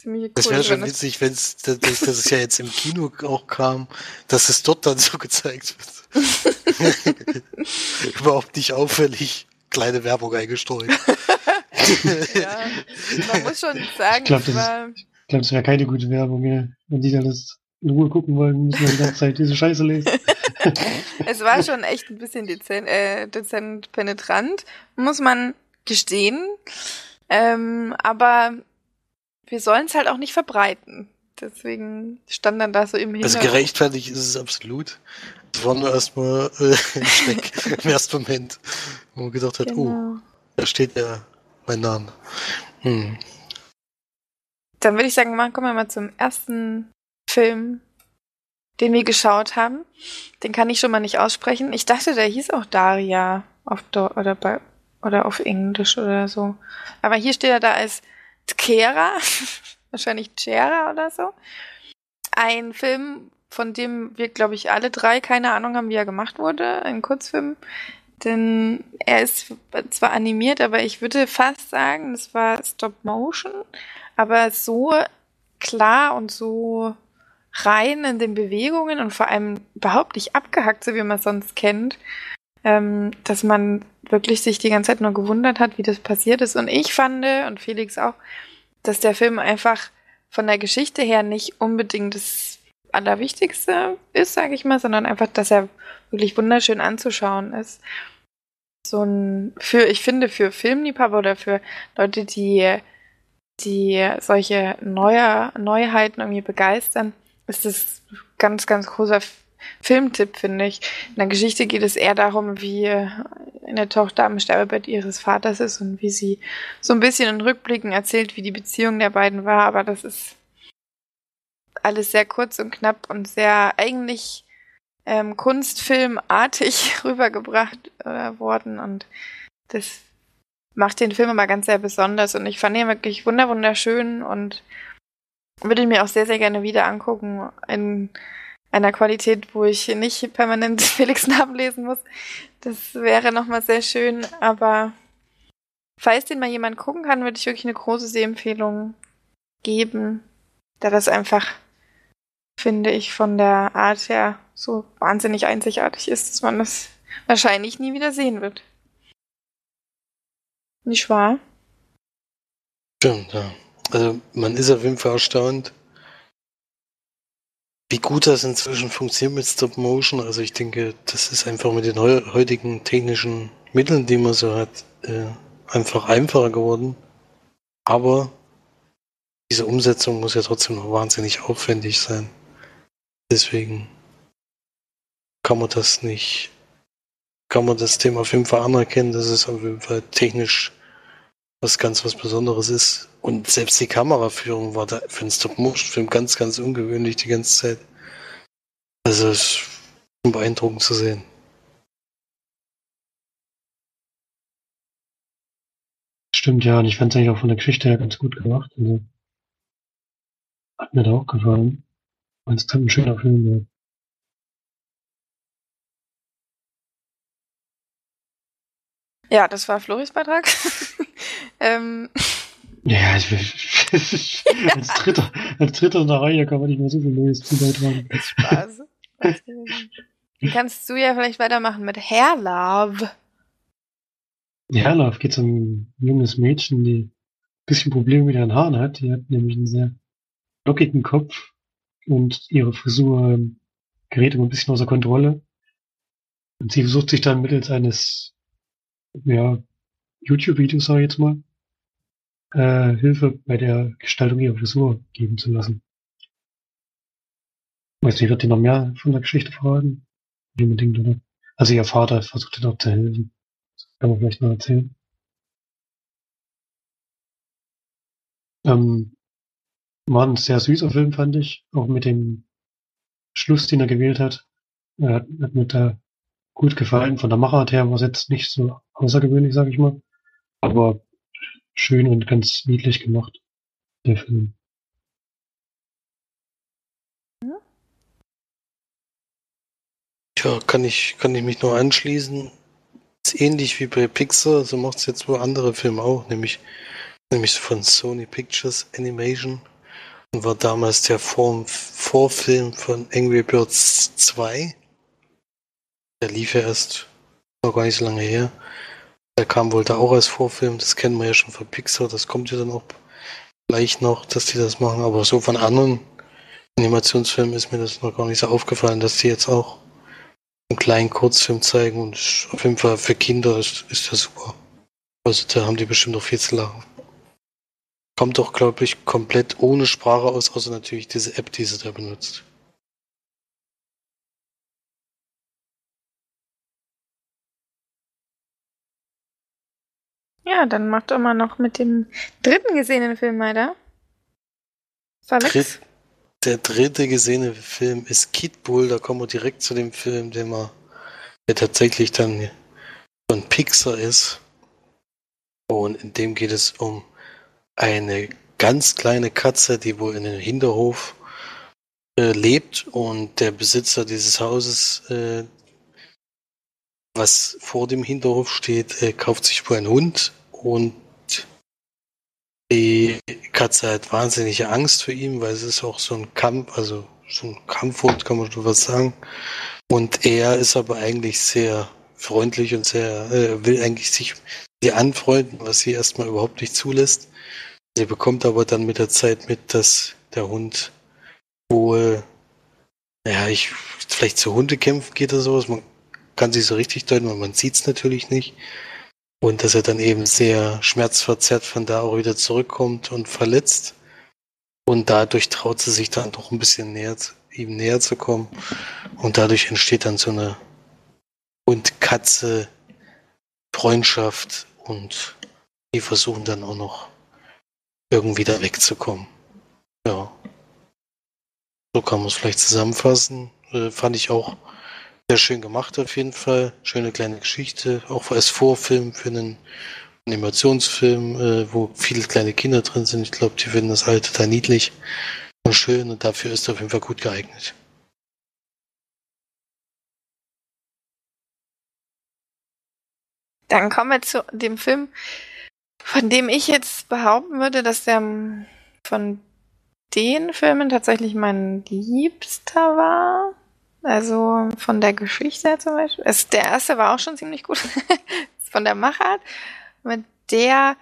ziemlich cool. Das wäre schon witzig, wenn es, dass dass es ja jetzt im Kino auch kam, dass es dort dann so gezeigt wird. Überhaupt nicht auffällig. Kleine Werbung eingestreut. ja, man muss schon sagen, Ich glaub, es das ist- war, Ich glaube, das wäre keine gute Werbung, ja. Wenn die dann das in Ruhe gucken wollen, müssen wir die ganze Zeit diese Scheiße lesen. es war schon echt ein bisschen dezent, äh, dezent penetrant, muss man gestehen. Ähm, aber wir sollen es halt auch nicht verbreiten. Deswegen stand dann da so im Also Hintergrund. gerechtfertigt ist es absolut. Es war nur erstmal äh, ein Schreck im ersten Moment, wo man gedacht hat, oh, Genau. da steht ja mein Name. Hm. Dann würde ich sagen, mal, kommen wir mal zum ersten Film, den wir geschaut haben. Den kann ich schon mal nicht aussprechen. Ich dachte, der hieß auch Daria auf Do oder bei oder auf Englisch oder so. Aber hier steht er da als Tkera, wahrscheinlich Chera oder so. Ein Film, von dem wir, glaube ich, alle drei keine Ahnung haben, wie er gemacht wurde. Ein Kurzfilm. Denn er ist zwar animiert, aber ich würde fast sagen, es war Stop Motion aber so klar und so rein in den Bewegungen und vor allem überhaupt nicht abgehackt, so wie man es sonst kennt, ähm, dass man wirklich sich die ganze Zeit nur gewundert hat, wie das passiert ist. Und ich fand, und Felix auch, dass der Film einfach von der Geschichte her nicht unbedingt das Allerwichtigste ist, sage ich mal, sondern einfach, dass er wirklich wunderschön anzuschauen ist. So ein, für, ich finde, für Filmliebhaber oder für Leute, die die solche neue, Neuheiten irgendwie begeistern, ist das ganz, ganz großer Filmtipp, finde ich. In der Geschichte geht es eher darum, wie eine Tochter am Sterbebett ihres Vaters ist und wie sie so ein bisschen in Rückblicken erzählt, wie die Beziehung der beiden war, aber das ist alles sehr kurz und knapp und sehr eigentlich ähm, kunstfilmartig rübergebracht äh, worden und das macht den Film aber ganz sehr besonders und ich fand ihn wirklich wunder wunderschön und würde ihn mir auch sehr, sehr gerne wieder angucken. In einer Qualität, wo ich nicht permanent Felix Namen lesen muss. Das wäre nochmal sehr schön, aber falls den mal jemand gucken kann, würde ich wirklich eine große Sehempfehlung geben, da das einfach, finde ich, von der Art her so wahnsinnig einzigartig ist, dass man das wahrscheinlich nie wieder sehen wird. Nicht wahr? Stimmt, ja. Also man ist auf jeden Fall erstaunt, wie gut das inzwischen funktioniert mit Stop Motion. Also ich denke, das ist einfach mit den heutigen technischen Mitteln, die man so hat, äh, einfach einfacher geworden. Aber diese Umsetzung muss ja trotzdem noch wahnsinnig aufwendig sein. Deswegen kann man das nicht, kann man das Thema auf jeden Fall anerkennen, dass es auf jeden Fall technisch was ganz was Besonderes ist. Und selbst die Kameraführung war da für einen Stop-Motion-Film ganz, ganz ungewöhnlich die ganze Zeit. Also es ist beeindruckend zu sehen. Stimmt, ja, und ich fand es eigentlich auch von der Geschichte her ganz gut gemacht. Also, hat mir da auch gefallen. Und es ist ein schöner Film, ja. Ja, das war Floris Beitrag. ähm. Ja, ich, ich, als, dritter, als dritter in der Reihe kann man nicht mehr so viel Neues zu beitragen. Spaß. Kannst du ja vielleicht weitermachen mit Hair Love. Hair Love geht um ein junges Mädchen, die ein bisschen Probleme mit ihren Haaren hat. Die hat nämlich einen sehr lockigen Kopf und ihre Frisur gerät immer ein bisschen außer Kontrolle. Und sie versucht sich dann mittels eines ja, YouTube-Videos, sag ich jetzt mal, äh, Hilfe bei der Gestaltung ihrer Frisur geben zu lassen. Weiß nicht, wird dir noch mehr von der Geschichte? Nicht unbedingt, oder? Also ihr Vater versucht ihr doch zu helfen. Das kann man vielleicht noch erzählen. Ähm, war ein sehr süßer Film, fand ich. Auch mit dem Schluss, den er gewählt hat. Er hat, hat mir da gut gefallen. Von der Machart her war es jetzt nicht so außergewöhnlich, sage ich mal. Aber schön und ganz niedlich gemacht, der Film. Ja, kann ich, kann ich mich nur anschließen. Ist ähnlich wie bei Pixar, so macht es jetzt wohl andere Filme auch, nämlich, nämlich von Sony Pictures Animation und war damals der Vor Vorfilm von Angry Birds 2. Der lief ja erst noch gar nicht so lange her. Der kam wohl da auch als Vorfilm, das kennen wir ja schon von Pixar, das kommt ja dann auch gleich noch, dass die das machen, aber so von anderen Animationsfilmen ist mir das noch gar nicht so aufgefallen, dass die jetzt auch einen kleinen Kurzfilm zeigen und auf jeden Fall für Kinder ist, ist das super. Also da haben die bestimmt noch viel zu lachen. Kommt doch, glaube ich, komplett ohne Sprache aus, außer natürlich diese App, die sie da benutzt. Ja, dann mach doch mal noch mit dem dritten gesehenen Film weiter. Dritt, der dritte gesehene Film ist Kid Bull. Da kommen wir direkt zu dem Film, den wir, der tatsächlich dann von Pixar ist. Und in dem geht es um eine ganz kleine Katze, die wohl in einem Hinterhof äh, lebt und der Besitzer dieses Hauses, äh, was vor dem Hinterhof steht, äh, kauft sich wohl einen Hund und die Katze hat wahnsinnige Angst vor ihm, weil es ist auch so ein Kampf, also so ein Kampfhund, kann man schon was sagen. Und er ist aber eigentlich sehr freundlich und sehr, äh, will eigentlich sich ihr anfreunden, was sie erstmal überhaupt nicht zulässt. Sie bekommt aber dann mit der Zeit mit, dass der Hund wohl, ja, ich, vielleicht zu Hundekämpfen geht oder sowas. Man kann sich so richtig deuten, weil man sieht es natürlich nicht. Und dass er dann eben sehr schmerzverzerrt von da auch wieder zurückkommt und verletzt. Und dadurch traut sie sich dann doch ein bisschen näher, ihm näher zu kommen. Und dadurch entsteht dann so eine Hund-Katze-Freundschaft und die versuchen dann auch noch irgendwie da wegzukommen. Ja. So kann man es vielleicht zusammenfassen. Äh, fand ich auch sehr schön gemacht auf jeden Fall. Schöne kleine Geschichte. Auch als Vorfilm für einen Animationsfilm, äh, wo viele kleine Kinder drin sind. Ich glaube, die finden das halt total niedlich und schön und dafür ist er auf jeden Fall gut geeignet. Dann kommen wir zu dem Film, von dem ich jetzt behaupten würde, dass der ähm, von den Filmen tatsächlich mein Liebster war. Also von der Geschichte zum Beispiel. Es, der erste war auch schon ziemlich gut. von der Machart. Mit der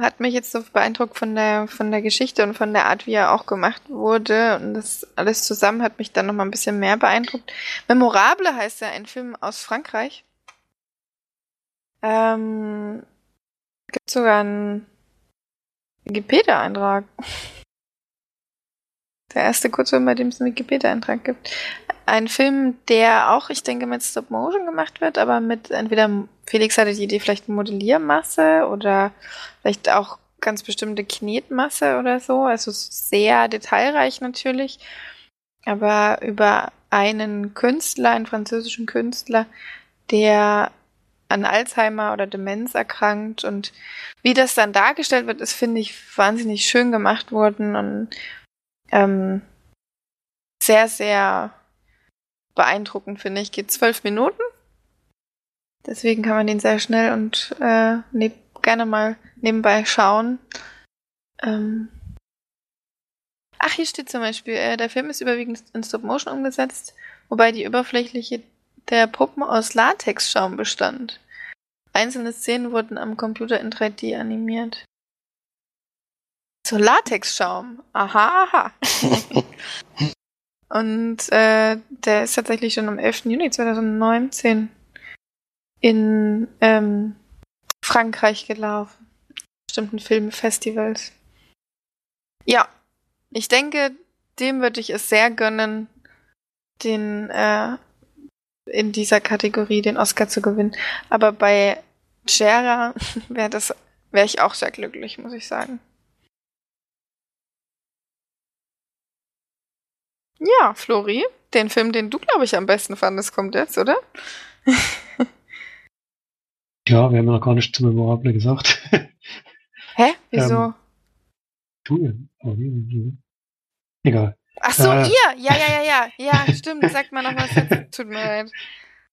hat mich jetzt so beeindruckt von der, von der Geschichte und von der Art, wie er auch gemacht wurde. Und das alles zusammen hat mich dann nochmal ein bisschen mehr beeindruckt. Memorable heißt ja ein Film aus Frankreich. Ähm, gibt sogar einen Wikipedia-Eintrag. Der erste Kurzfilm, bei dem es einen Wikipedia-Eintrag gibt. Ein Film, der auch, ich denke, mit Stop Motion gemacht wird, aber mit entweder Felix hatte die Idee, vielleicht Modelliermasse oder vielleicht auch ganz bestimmte Knetmasse oder so. Also sehr detailreich natürlich. Aber über einen Künstler, einen französischen Künstler, der an Alzheimer oder Demenz erkrankt und wie das dann dargestellt wird, ist, finde ich, wahnsinnig schön gemacht worden und ähm, sehr, sehr beeindruckend, finde ich. Geht zwölf Minuten. Deswegen kann man den sehr schnell und äh, ne gerne mal nebenbei schauen. Ähm Ach, hier steht zum Beispiel, äh, der Film ist überwiegend in Stop-Motion umgesetzt, wobei die Oberfläche der Puppen aus Latexschaum bestand. Einzelne Szenen wurden am Computer in 3D animiert. So Latexschaum. Aha, aha. Und äh, der ist tatsächlich schon am 11. Juni 2019 in ähm, Frankreich gelaufen. Bestimmten Filmfestivals. Ja, ich denke, dem würde ich es sehr gönnen, den äh, in dieser Kategorie den Oscar zu gewinnen. Aber bei Jera wäre das wäre ich auch sehr glücklich, muss ich sagen. Ja, Flori, den Film, den du, glaube ich, am besten fandest, kommt jetzt, oder? ja, wir haben noch gar nicht zu Memorable gesagt. Hä? Wieso? Ähm, du, oh, egal. Ach so, äh, ihr? Ja, ja, ja, ja. Ja, stimmt. Sagt mal noch was jetzt. Tut mir leid.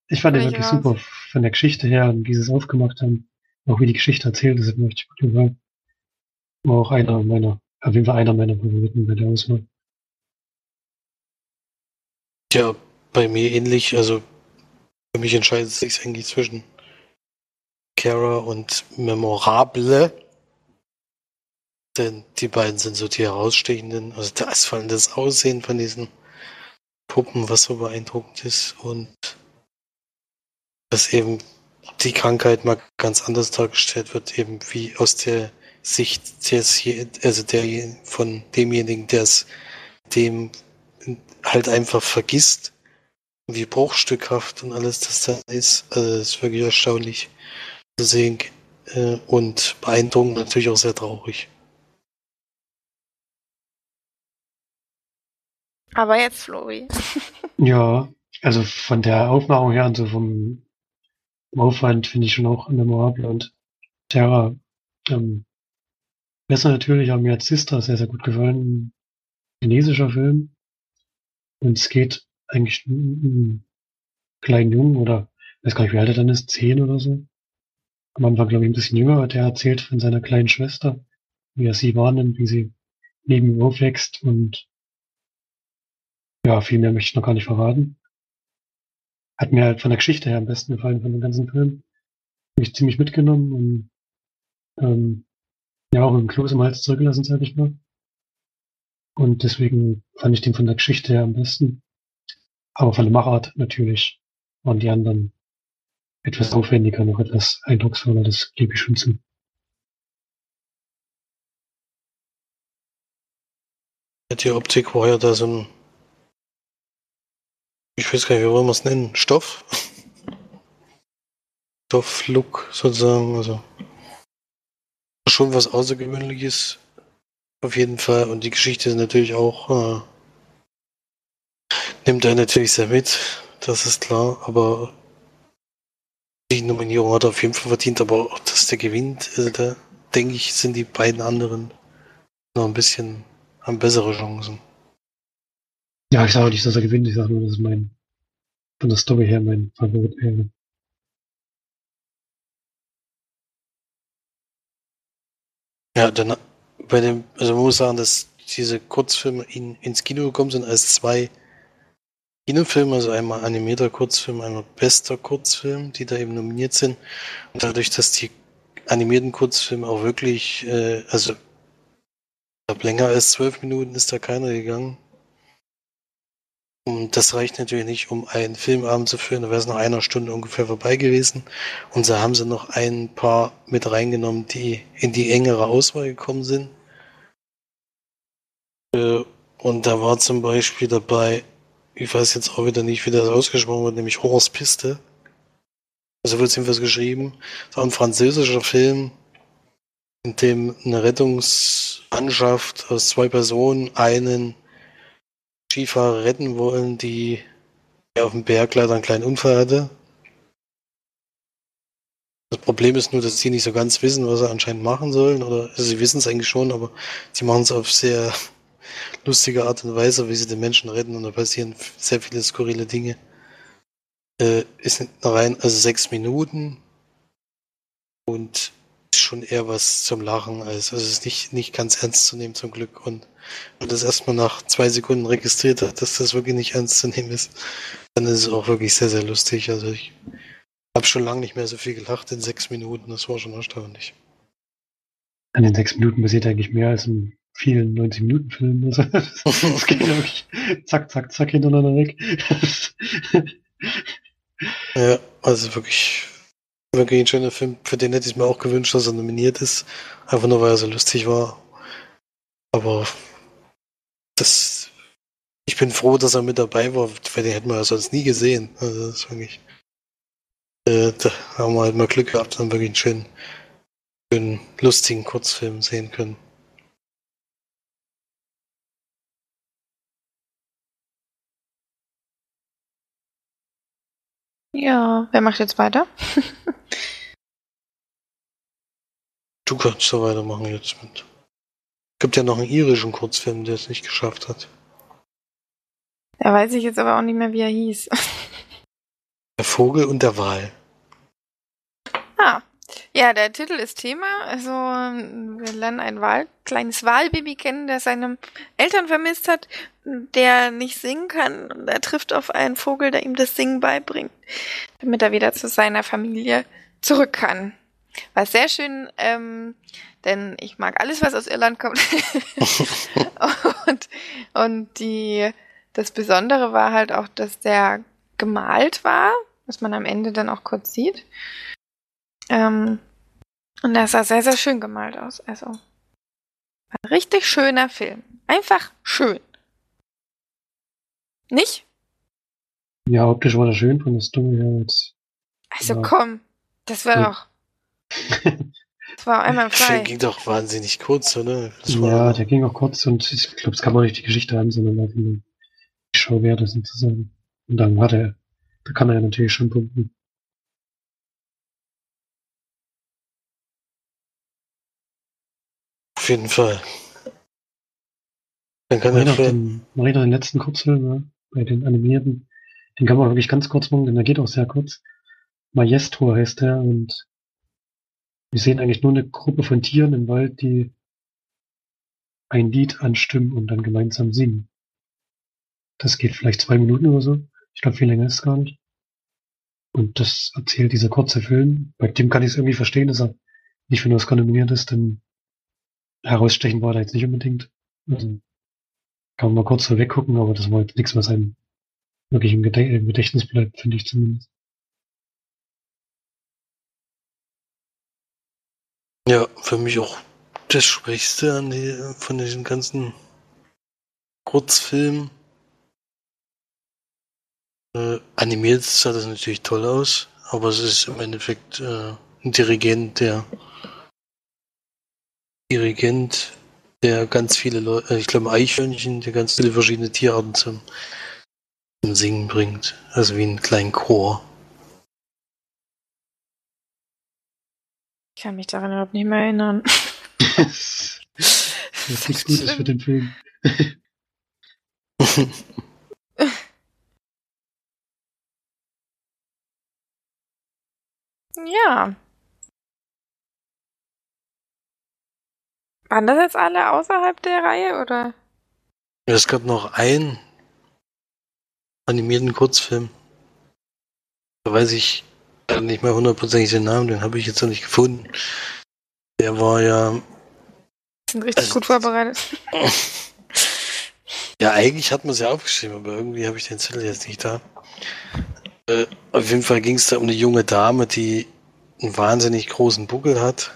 Ich fand den wirklich raus. super von der Geschichte her und wie sie es aufgemacht haben. Auch wie die Geschichte erzählt ist, hat mir richtig gut gefallen. War auch einer meiner, auf jeden Fall einer meiner Favoriten bei der Auswahl. Ja, bei mir ähnlich. Also für mich entscheidet es sich eigentlich zwischen Kara und Memorable. Denn die beiden sind so die herausstechenden. Also das vor allem das Aussehen von diesen Puppen, was so beeindruckend ist. Und dass eben die Krankheit mal ganz anders dargestellt wird, eben wie aus der Sicht des, also der, von demjenigen, der es dem halt einfach vergisst, wie bruchstückhaft und alles das da ist. Also das ist wirklich erstaunlich zu sehen äh, und beeindruckend, natürlich auch sehr traurig. Aber jetzt, Flori. ja, also von der Aufmachung her und so vom Aufwand finde ich schon auch memorabel und Terra ähm, besser natürlich, aber mir hat Sister sehr, sehr gut gefallen. Ein chinesischer Film. Und es geht eigentlich einen kleinen Jungen oder weiß gar nicht, wie alt er dann ist, zehn oder so. Am Anfang, glaube ich, ein bisschen jünger, der erzählt von seiner kleinen Schwester, wie er sie wahrnimmt, wie sie neben ihm aufwächst und ja, viel mehr möchte ich noch gar nicht verraten. Hat mir halt von der Geschichte her am besten gefallen von dem ganzen Film. Mich ziemlich mitgenommen und ähm, ja auch dem Kloß im Hals zurückgelassen, sag ich mal. Und deswegen fand ich den von der Geschichte her am besten. Aber von der Machart natürlich waren die anderen etwas aufwendiger, noch etwas eindrucksvoller, das gebe ich schon zu. Die Optik war ja da so ein, ich weiß gar nicht, wie wollen wir es nennen, Stoff? Stofflook sozusagen, also schon was Außergewöhnliches auf jeden Fall. Und die Geschichte ist natürlich auch, äh, nimmt er natürlich sehr mit, das ist klar, aber die Nominierung hat er auf jeden Fall verdient, aber auch, dass der gewinnt, also da denke ich, sind die beiden anderen noch ein bisschen haben bessere Chancen. Ja, ich sage nicht, dass er gewinnt, ich sage nur, dass mein von der Story her mein Favorit wäre. Ja, dann bei dem, also man muss sagen, dass diese Kurzfilme in, ins Kino gekommen sind als zwei Kinofilme, also einmal animierter Kurzfilm, einmal bester Kurzfilm, die da eben nominiert sind. Und dadurch, dass die animierten Kurzfilme auch wirklich, äh, also länger als zwölf Minuten ist da keiner gegangen. Und das reicht natürlich nicht, um einen Filmabend zu führen. Da wäre es nach einer Stunde ungefähr vorbei gewesen. Und so haben sie noch ein paar mit reingenommen, die in die engere Auswahl gekommen sind. Äh, und da war zum Beispiel dabei, ich weiß jetzt auch wieder nicht, wie das ausgesprochen wird, nämlich Horrorspiste. Also wird es jedenfalls geschrieben. Das war ein französischer Film, in dem eine Rettungsmannschaft aus zwei Personen einen Skifahrer retten wollen, die auf dem Berg leider einen kleinen Unfall hatte. Das Problem ist nur, dass sie nicht so ganz wissen, was sie anscheinend machen sollen. Oder also sie wissen es eigentlich schon, aber sie machen es auf sehr lustige Art und Weise, wie sie den Menschen retten. Und da passieren sehr viele skurrile Dinge. Äh, ist rein, also sechs Minuten. Und schon eher was zum Lachen als, also es ist nicht, nicht ganz ernst zu nehmen zum Glück. Und wenn das erstmal nach zwei Sekunden registriert hat, dass das wirklich nicht ernst zu nehmen ist, dann ist es auch wirklich sehr, sehr lustig. Also ich habe schon lange nicht mehr so viel gelacht in sechs Minuten, das war schon erstaunlich. An den sechs Minuten passiert eigentlich mehr als in vielen 90-Minuten-Filmen. Also, das geht wirklich zack, zack, zack hintereinander weg. ja, also wirklich wirklich ein schöner Film. Für den hätte ich mir auch gewünscht, dass er nominiert ist. Einfach nur, weil er so lustig war. Aber das. Ich bin froh, dass er mit dabei war, weil den hätten wir ja sonst nie gesehen. Also das ist wirklich. Äh, da haben wir halt mal Glück gehabt, dann wirklich einen schönen, schönen, lustigen Kurzfilm sehen können. Ja, wer macht jetzt weiter? du kannst so weitermachen jetzt mit. Gibt ja noch einen irischen Kurzfilm, der es nicht geschafft hat. Da weiß ich jetzt aber auch nicht mehr, wie er hieß. Der Vogel und der Wal. Ah, ja, der Titel ist Thema. Also, wir lernen ein Wal, kleines Walbaby kennen, der seine Eltern vermisst hat, der nicht singen kann. Und er trifft auf einen Vogel, der ihm das Singen beibringt, damit er wieder zu seiner Familie zurück kann. War sehr schön, ähm, denn ich mag alles, was aus Irland kommt. und, und die, das Besondere war halt auch, dass der gemalt war, was man am Ende dann auch kurz sieht. Ähm, und das sah sehr, sehr schön gemalt aus. Also, ein richtig schöner Film. Einfach schön. Nicht? Ja, optisch war das schön von der Story her jetzt. Also ja. komm, das war ja. doch. Das war einmal frei. Der ging doch wahnsinnig kurz, oder? ja, der ging auch kurz und ich glaube, es kam auch nicht die Geschichte an, sondern nur die Show wert ist sozusagen. Und dann hat er, da kann er ja natürlich schon punkten. Auf jeden Fall. Dann kann er noch den, noch den letzten Kurzfilm, ja, bei den animierten. Den kann man wirklich ganz kurz machen, denn der geht auch sehr kurz. Maestro heißt der und wir sehen eigentlich nur eine Gruppe von Tieren im Wald, die ein Lied anstimmen und dann gemeinsam singen. Das geht vielleicht zwei Minuten oder so. Ich glaube, viel länger ist es gar nicht. Und das erzählt dieser kurze Film. Bei dem kann ich es irgendwie verstehen, dass er nicht für nur nominiert ist, denn herausstechen war da jetzt nicht unbedingt. Also, kann man mal kurz weggucken, aber das war jetzt nichts, was einem wirklich im, Gedächtnis bleibt, finde ich zumindest. Ja, für mich auch das Schwächste an die, von diesen ganzen Kurzfilmen. Äh, animiert sah das natürlich toll aus, aber es ist im Endeffekt äh, ein Dirigent, der Dirigent, der ganz viele Leute, äh, ich glaube Eichhörnchen, der ganz viele verschiedene Tierarten zum, zum Singen bringt. Also wie einen kleinen Chor. Ich kann mich daran überhaupt nicht mehr erinnern. das ist nichts Gutes für den Film. ja, Waren das jetzt alle außerhalb der Reihe oder? Es gab noch einen animierten Kurzfilm. Da weiß ich nicht mehr hundertprozentig den Namen, den habe ich jetzt noch nicht gefunden. Der war ja. Sind richtig also, gut vorbereitet. ja, eigentlich hat man es ja aufgeschrieben, aber irgendwie habe ich den Zettel jetzt nicht da. Äh, auf jeden Fall ging es da um eine junge Dame, die einen wahnsinnig großen Buckel hat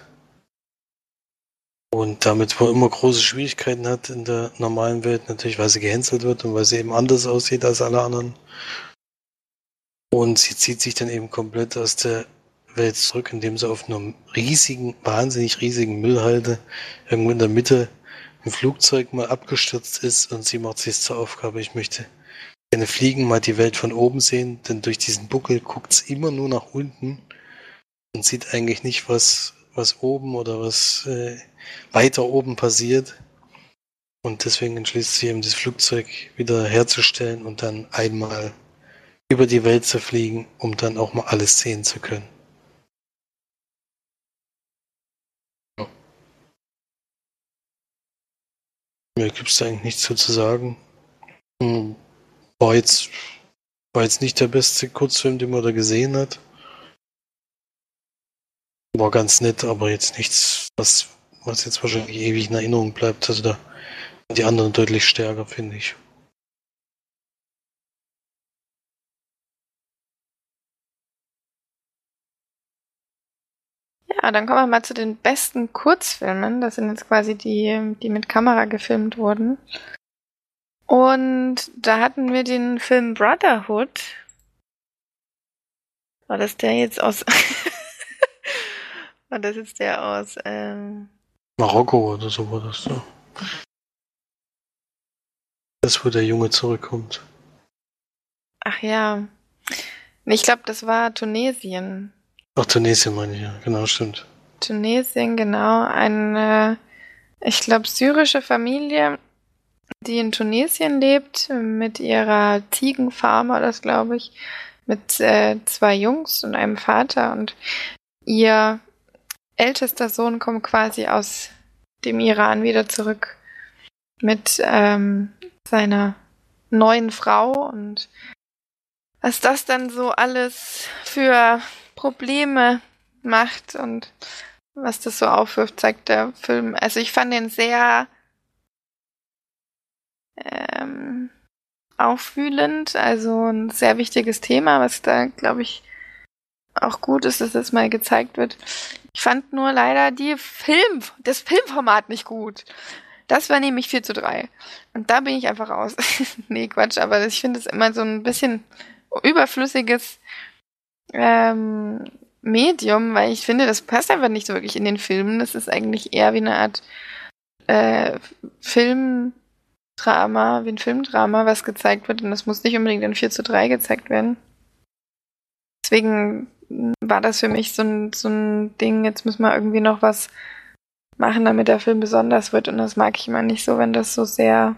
und damit wohl immer große Schwierigkeiten hat in der normalen Welt, natürlich, weil sie gehänselt wird und weil sie eben anders aussieht als alle anderen. Und sie zieht sich dann eben komplett aus der Welt zurück, indem sie auf einem riesigen, wahnsinnig riesigen Müllhalde irgendwo in der Mitte ein Flugzeug mal abgestürzt ist und sie macht sich zur Aufgabe, ich möchte gerne fliegen, mal die Welt von oben sehen, denn durch diesen Buckel guckt es immer nur nach unten und sieht eigentlich nicht, was, was oben oder was äh, weiter oben passiert. Und deswegen entschließt sie eben, das Flugzeug wieder herzustellen und dann einmal über die Welt zu fliegen, um dann auch mal alles sehen zu können. Mir gibt es eigentlich nichts zu sagen. Hm, war jetzt, war jetzt nicht der beste Kurzfilm, den man da gesehen hat. War ganz nett, aber jetzt nichts, was, was jetzt wahrscheinlich ewig in Erinnerung bleibt. Also da die anderen deutlich stärker, finde ich. Ja, dann kommen wir mal zu den besten Kurzfilmen. Das sind jetzt quasi die, die mit Kamera gefilmt wurden. Und da hatten wir den Film Brotherhood. War das der jetzt aus Und das ist der aus ähm... Marokko oder so war das so. Das, wo der Junge zurückkommt. Ach ja. Ich glaube, das war Tunesien. Ach, Tunesien meine ich, ja. Genau, stimmt. Tunesien, genau. Eine, ich glaube, syrische Familie, die in Tunesien lebt, mit ihrer Ziegenfarm, das glaube ich, mit äh, zwei Jungs und einem Vater. Und ihr ältester Sohn kommt quasi aus dem Iran wieder zurück mit ähm, seiner neuen Frau und was das dann so alles für Probleme macht und was das so aufwirft, zeigt der Film. Also ich fand den sehr ähm, aufwühlend, also ein sehr wichtiges Thema, was da, glaube ich, auch gut ist, dass das mal gezeigt wird. Ich fand nur leider die Film, das Filmformat nicht gut. Das war nämlich 4 zu 3. Und da bin ich einfach raus. nee, Quatsch, aber ich finde es immer so ein bisschen überflüssiges ähm, Medium, weil ich finde, das passt einfach nicht so wirklich in den Filmen. Das ist eigentlich eher wie eine Art äh, Filmdrama, wie ein Filmdrama, was gezeigt wird. Und das muss nicht unbedingt in 4 zu 3 gezeigt werden. Deswegen war das für mich so ein, so ein Ding, jetzt müssen wir irgendwie noch was machen, damit der Film besonders wird. Und das mag ich immer nicht so, wenn das so sehr.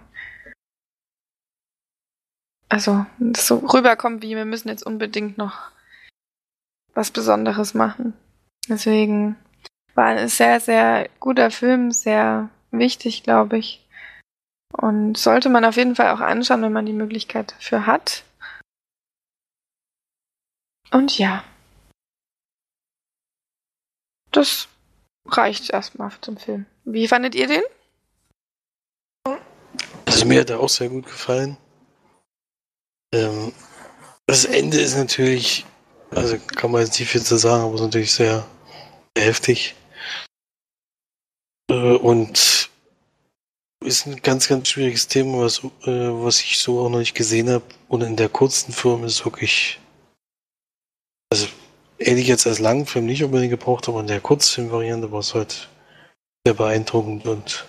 Also, das so rüberkommt, wie wir müssen jetzt unbedingt noch was Besonderes machen. Deswegen war ein sehr, sehr guter Film, sehr wichtig, glaube ich. Und sollte man auf jeden Fall auch anschauen, wenn man die Möglichkeit dafür hat. Und ja, das reicht erstmal zum Film. Wie fandet ihr den? Also mir hat er auch sehr gut gefallen. Ähm, das Ende ist natürlich, also kann man jetzt nicht viel zu sagen, aber es ist natürlich sehr, heftig. Äh, und ist ein ganz, ganz schwieriges Thema, was, äh, was ich so auch noch nicht gesehen habe. Und in der kurzen Form ist wirklich, hätte ich jetzt als langen Film nicht unbedingt gebraucht, aber in der Kurzfilm-Variante war es halt sehr beeindruckend und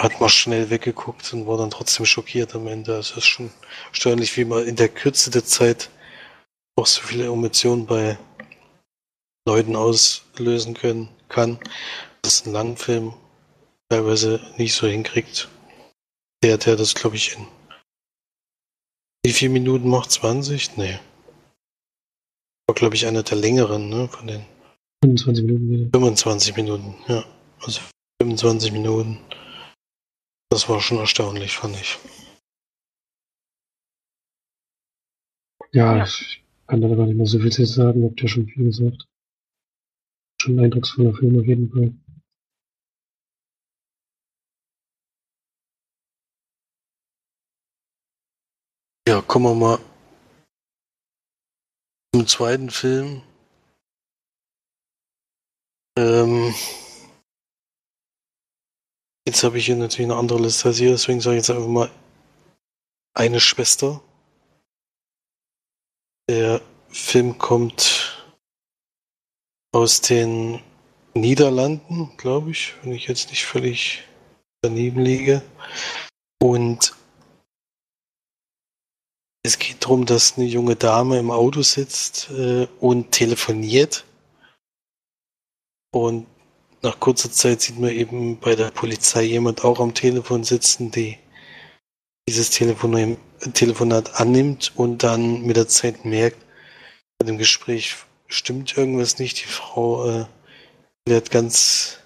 hat man schnell weggeguckt und war dann trotzdem schockiert am Ende. Also es ist schon störlich, wie man in der Kürze der Zeit auch so viele Emotionen bei Leuten auslösen können kann. Das ist ein langen Film teilweise nicht so hinkriegt. Der, der das, glaube ich, in wie viele Minuten macht? 20? Nee. War, glaube ich, einer der längeren, ne? Von den 25 Minuten. 25 Minuten, ja. Also 25 Minuten. Das war schon erstaunlich, fand ich. Ja, Ja. ich kann da gar nicht mehr so viel zu sagen, habt ihr schon viel gesagt. Schon ein eindrucksvoller Film auf jeden Fall. Ja, kommen wir mal zum zweiten Film. Ähm, jetzt habe ich hier natürlich eine andere Liste als hier, deswegen sage ich jetzt einfach mal eine Schwester. Der Film kommt aus den Niederlanden, glaube ich, wenn ich jetzt nicht völlig daneben liege. Und es geht darum, dass eine junge Dame im Auto sitzt äh, und telefoniert. Und nach kurzer Zeit sieht man eben bei der Polizei jemand auch am Telefon sitzen, die dieses Telefon Telefonat annimmt und dann mit der Zeit merkt, bei dem Gespräch stimmt irgendwas nicht. Die Frau äh, lernt ganz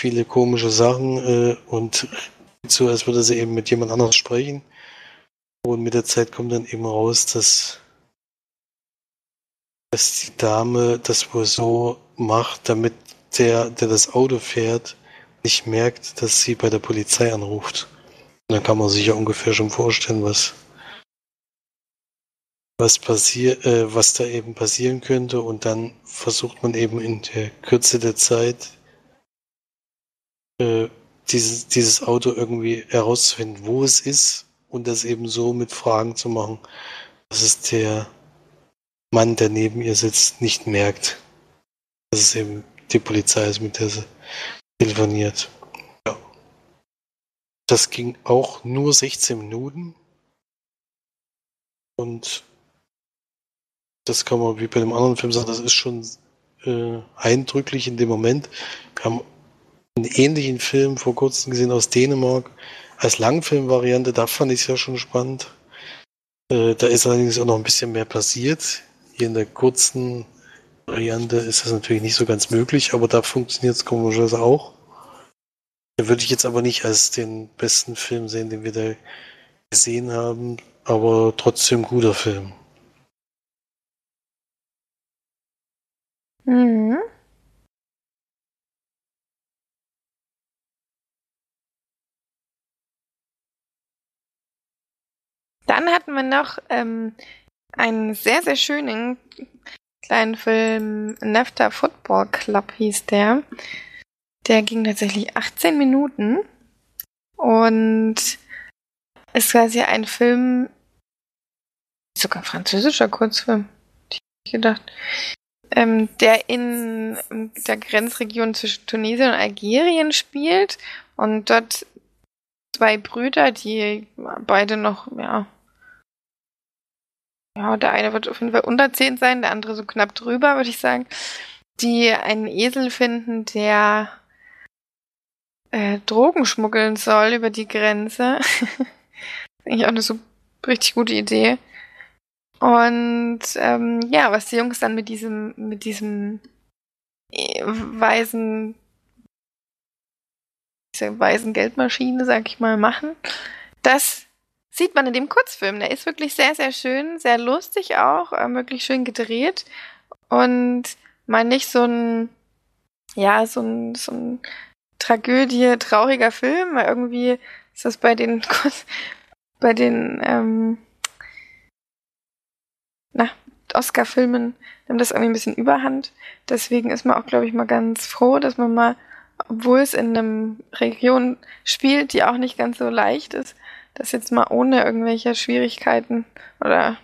viele komische Sachen äh, und so, als würde sie eben mit jemand anders sprechen. Und mit der Zeit kommt dann eben raus, dass, dass die Dame das wohl so macht, damit der, der das Auto fährt, nicht merkt, dass sie bei der Polizei anruft. Und dann kann man sich ja ungefähr schon vorstellen, was, was passiert, äh, was da eben passieren könnte. Und dann versucht man eben in der Kürze der Zeit äh, dieses, dieses Auto irgendwie herauszufinden, wo es ist und das eben so mit Fragen zu machen, dass es der Mann, der neben ihr sitzt, nicht merkt. Dass es eben die Polizei ist, mit der sie telefoniert. Ja. Das ging auch nur 16 Minuten. Und das kann man wie bei dem anderen Film sagen, das ist schon äh, eindrücklich in dem Moment. Wir haben einen ähnlichen Film vor kurzem gesehen aus Dänemark als Langfilmvariante, da fand ich es ja schon spannend. Äh, da ist allerdings auch noch ein bisschen mehr passiert. Hier in der kurzen Variante ist das natürlich nicht so ganz möglich, aber da funktioniert es komischerweise auch. Da würde ich jetzt aber nicht als den besten Film sehen, den wir da gesehen haben, aber trotzdem guter Film. Mhm. Dann hatten wir noch ähm, einen sehr, sehr schönen kleinen Film, Nefta Football Club hieß der. Der ging tatsächlich 18 Minuten und ist quasi ein Film, sogar französischer Kurzfilm, hätte ich gedacht, ähm, der in der Grenzregion zwischen Tunesien und Algerien spielt und dort zwei Brüder, die beide noch, ja, ja, der eine wird auf jeden Fall unter 10 sein, der andere so knapp drüber, würde ich sagen, die einen Esel finden, der äh, Drogen schmuggeln soll über die Grenze. Eigentlich auch eine so richtig gute Idee. Und ähm, ja, was die Jungs dann mit diesem, mit diesem äh, weisen, dieser weisen Geldmaschine, sag ich mal, machen, das sieht man in dem Kurzfilm. Der ist wirklich sehr, sehr schön, sehr lustig auch, äh, wirklich schön gedreht und mal nicht so ein, ja, so ein, so ein Tragödie, trauriger Film, weil irgendwie ist das bei den, bei den, ähm, na, Oscar-Filmen nimmt das irgendwie ein bisschen überhand. Deswegen ist man auch, glaube ich, mal ganz froh, dass man mal, obwohl es in einem Region spielt, die auch nicht ganz so leicht ist, das jetzt mal ohne irgendwelche Schwierigkeiten oder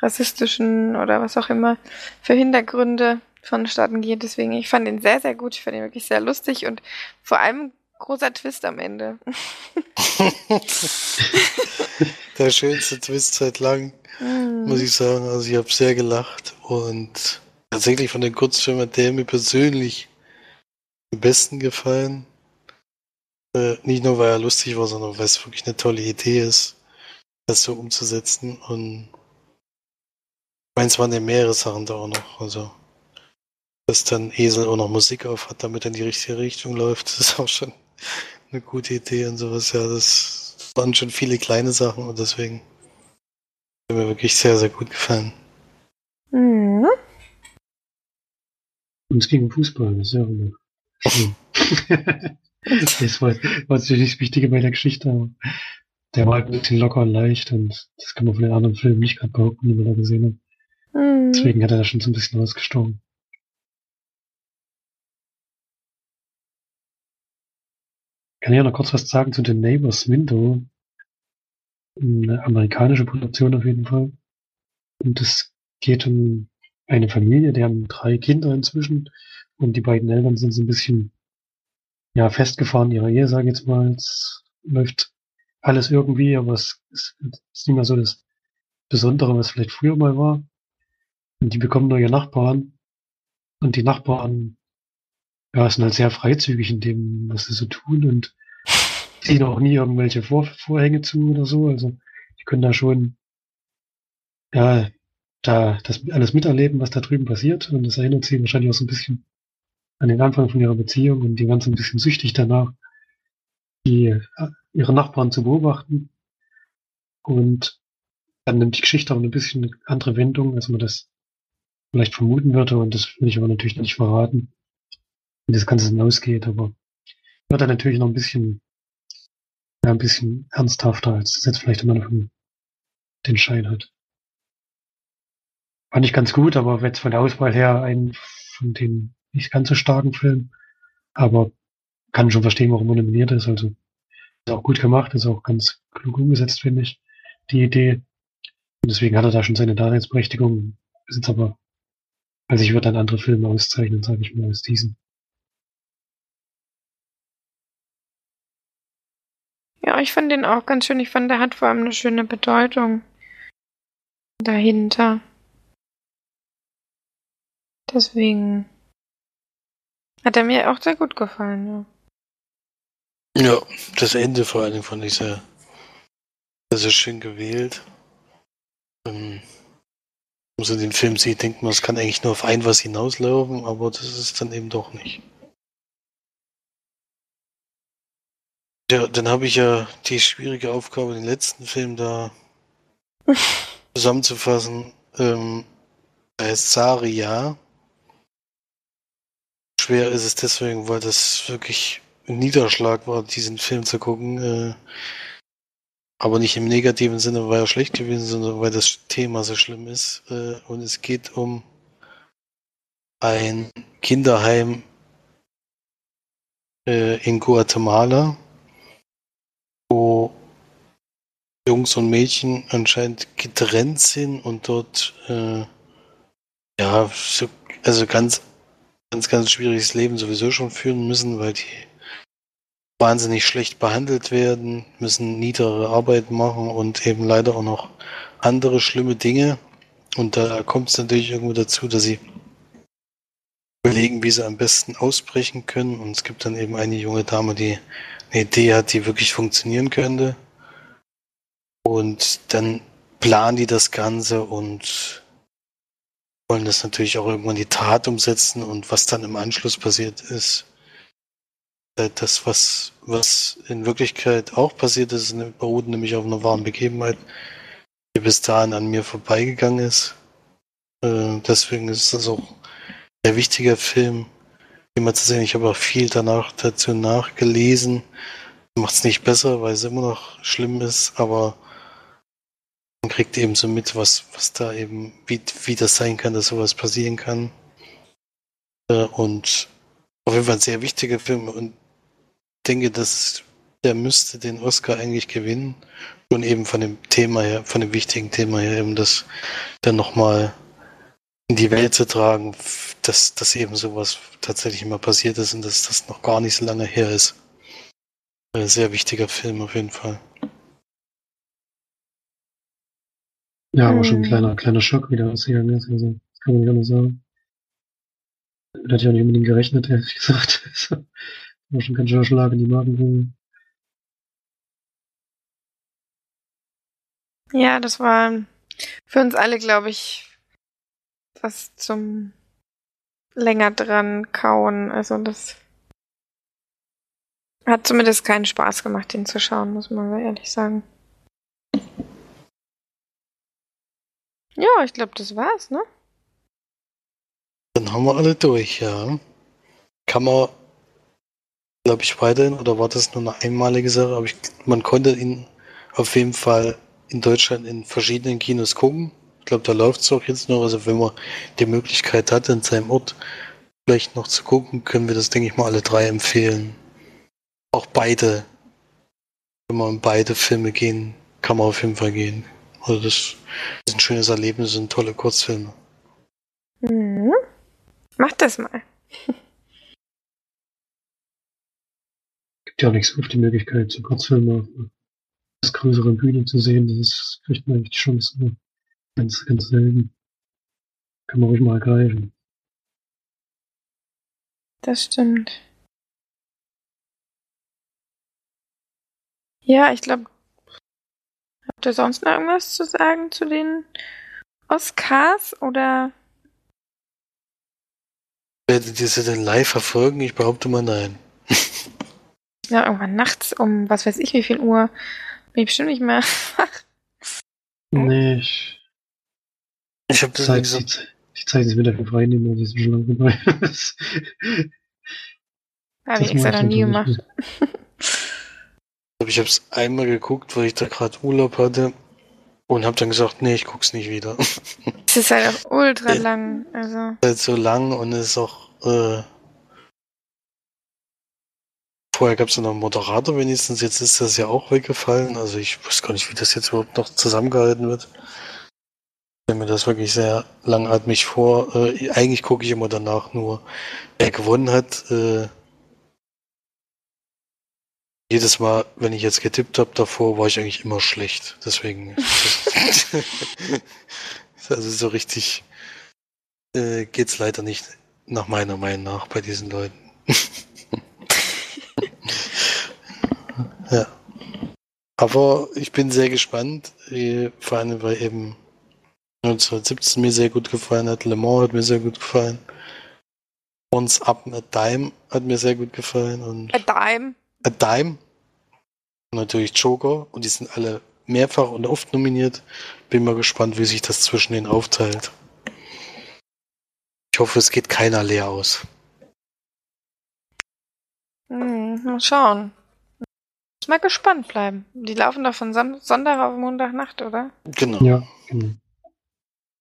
rassistischen oder was auch immer für Hintergründe vonstatten geht. Deswegen, ich fand ihn sehr, sehr gut. Ich fand ihn wirklich sehr lustig und vor allem großer Twist am Ende. Der schönste Twist seit langem, Mm. muss ich sagen. Also ich habe sehr gelacht und tatsächlich von den Kurzfilmen hat der mir persönlich am besten gefallen. Äh, nicht nur, weil er lustig war, sondern weil es wirklich eine tolle Idee ist, das so umzusetzen. Und ich meine, es waren ja mehrere Sachen da auch noch. Also dass dann Esel auch noch Musik auf hat, damit er in die richtige Richtung läuft. Das ist auch schon eine gute Idee und sowas. Ja, das waren schon viele kleine Sachen und deswegen hat mir wirklich sehr, sehr gut gefallen. Mhm. Und es ging um Fußball, das ist ja auch immer. das war, war natürlich das Wichtige bei der Geschichte, aber der war halt ein bisschen locker und leicht und das kann man von den anderen Filmen nicht gerade behaupten, die man da gesehen hat. Mhm. Deswegen hat er da schon so ein bisschen rausgestochen. Kann ich ja noch kurz was sagen zu The Neighbors Window. Eine amerikanische Produktion auf jeden Fall. Und es geht um eine Familie, die haben drei Kinder inzwischen und die beiden Eltern sind so ein bisschen ja festgefahren in ihrer Ehe, sage ich jetzt mal. Es läuft alles irgendwie, aber es ist, ist nicht mehr so das Besondere, was vielleicht früher mal war. Und die bekommen neue Nachbarn und die Nachbarn ja, sind halt sehr freizügig in dem, was sie so tun und ziehen auch nie irgendwelche Vor Vorhänge zu oder so. Also die können da schon ja da das alles miterleben, was da drüben passiert. Und das erinnert sie wahrscheinlich auch so ein bisschen an den Anfang von ihrer Beziehung und die waren so ein bisschen süchtig danach, die äh, ihre Nachbarn zu beobachten. Und dann nimmt die Geschichte auch ein bisschen eine andere Wendung, als man das vielleicht vermuten würde. Und das will ich aber natürlich nicht verraten, wie das Ganze hinausgeht. Aber wird dann natürlich noch ein bisschen, ja, ein bisschen ernsthafter, als das jetzt vielleicht immer noch den Schein hat. Fand ich ganz gut, aber jetzt von der Auswahl her ein von den nicht ganz so starken Filmen. Aber kann schon verstehen, warum er nominiert ist. Also ist auch gut gemacht, ist auch ganz klug umgesetzt, finde ich, die Idee. Und deswegen hat er da schon seine Daseinsberechtigung. Ist jetzt aber, also ich würde dann andere Filme auszeichnen, sage ich mal, als diesen. Ja, ich fand den auch ganz schön. Ich fand, der hat vor allem eine schöne Bedeutung dahinter. Deswegen hat er mir auch sehr gut gefallen, ja. Ja, das Ende vor allem fand ich sehr, sehr schön gewählt. Ähm, wenn man so den Film sieht, denkt man, es kann eigentlich nur auf ein was hinauslaufen, aber das ist dann eben doch nicht. Ja, dann habe ich ja die schwierige Aufgabe, den letzten Film da zusammenzufassen. Ähm, er heißt Saria. Schwer ist es deswegen, weil das wirklich ein Niederschlag war, diesen Film zu gucken. Äh, aber nicht im negativen Sinne, weil er schlecht gewesen ist, sondern weil das Thema so schlimm ist. Äh, und es geht um ein Kinderheim äh, in Guatemala, wo Jungs und Mädchen anscheinend getrennt sind und dort äh, ja so, also ganz ganz ganz schwieriges Leben sowieso schon führen müssen, weil die wahnsinnig schlecht behandelt werden, müssen niedere Arbeit machen und eben leider auch noch andere schlimme Dinge. Und da kommt es natürlich irgendwo dazu, dass sie überlegen, wie sie am besten ausbrechen können. Und es gibt dann eben eine junge Dame, die eine Idee hat, die wirklich funktionieren könnte. Und dann planen die das Ganze und wollen das natürlich auch irgendwann die Tat umsetzen. Und was dann im Anschluss passiert ist, das, was, was in Wirklichkeit auch passiert ist, beruht nämlich auf einer wahren Begebenheit, die bis dahin an mir vorbeigegangen ist. Äh, deswegen ist das auch ein sehr wichtiger Film, immer zu sehen. Ich habe auch viel danach dazu nachgelesen. Macht es nicht besser, weil es immer noch schlimm ist, aber man kriegt eben so mit, was, was da eben, wie, wie das sein kann, dass sowas passieren kann. Äh, und auf jeden Fall ein sehr wichtiger Film und denke, dass der müsste den Oscar eigentlich gewinnen. Und eben von dem Thema her, von dem wichtigen Thema her, eben das dann nochmal in die Welt zu tragen, dass, dass eben sowas tatsächlich immer passiert ist und dass das noch gar nicht so lange her ist. Ein sehr wichtiger Film auf jeden Fall. Ja, aber schon ein kleiner, kleiner Schock, wie der ausgegangen ist. Also, das kann man nicht anders sagen. Da hatte ich auch nicht unbedingt gerechnet, ehrlich gesagt. War schon ganz schöner Schlag in die Magengrube. Ja, das war für uns alle, glaube ich, was zum länger dran kauen. Also das hat zumindest keinen Spaß gemacht, den zu schauen, muss man ehrlich sagen. Ja, ich glaube, das war's, ne? Dann haben wir alle durch, ja. Kann man, glaube ich, weiterhin, oder war das nur eine einmalige Sache? Aber ich, man konnte ihn auf jeden Fall in Deutschland in verschiedenen Kinos gucken. Ich glaube, da läuft es auch jetzt noch. Also wenn man die Möglichkeit hat, in seinem Ort vielleicht noch zu gucken, können wir das, denke ich mal, alle drei empfehlen. Auch beide. Wenn man in beide Filme gehen, kann man auf jeden Fall gehen. Also das ist ein schönes Erlebnis, sind tolle Kurzfilme. Mhm. Mach das mal. Gibt ja auch nicht so oft die Möglichkeit, so Kurzfilme auf einer größeren Bühne zu sehen. Das ist, kriegt man eigentlich die Chance ganz, ganz selten. Kann man ruhig mal ergreifen. Das stimmt. Ja, ich glaube, habt ihr sonst noch irgendwas zu sagen zu den Oscars oder? Werdet ihr sie denn live verfolgen? Ich behaupte mal nein. Ja, irgendwann nachts um was weiß ich wie viel Uhr. Bin ich bestimmt nicht mehr wach. Nee, ich, Ich habe das Zeit, nicht so. die, die Zeit ist wieder für frei nehmen, also ist schon lange vorbei. Habe ich extra noch nie gemacht. Ich habe es einmal geguckt, weil ich da gerade Urlaub hatte und habe dann gesagt, nee, ich guck's nicht wieder. Es ist halt auch ultra lang. Also. halt so lang und es ist auch. Äh, vorher gab es noch einen Moderator wenigstens, jetzt ist das ja auch weggefallen. Also ich weiß gar nicht, wie das jetzt überhaupt noch zusammengehalten wird. Ich stelle mir das wirklich sehr langatmig vor. Äh, eigentlich gucke ich immer danach nur, wer gewonnen hat. Äh, jedes Mal, wenn ich jetzt getippt habe davor, war ich eigentlich immer schlecht. Deswegen. also so richtig äh, geht's leider nicht nach meiner Meinung nach bei diesen Leuten. ja. Aber ich bin sehr gespannt, äh, vor allem weil eben 1917 mir sehr gut gefallen hat, Le Mans hat mir sehr gut gefallen. Once Up a Dime hat mir sehr gut gefallen und A Dime. A Dime und natürlich Joker und die sind alle mehrfach und oft nominiert. Bin mal gespannt, wie sich das zwischen denen aufteilt. Ich hoffe, es geht keiner leer aus. Hm, mal schauen. Muss mal gespannt bleiben. Die laufen doch von Sam Sonntag auf Montagnacht, oder? Genau. Ja, genau.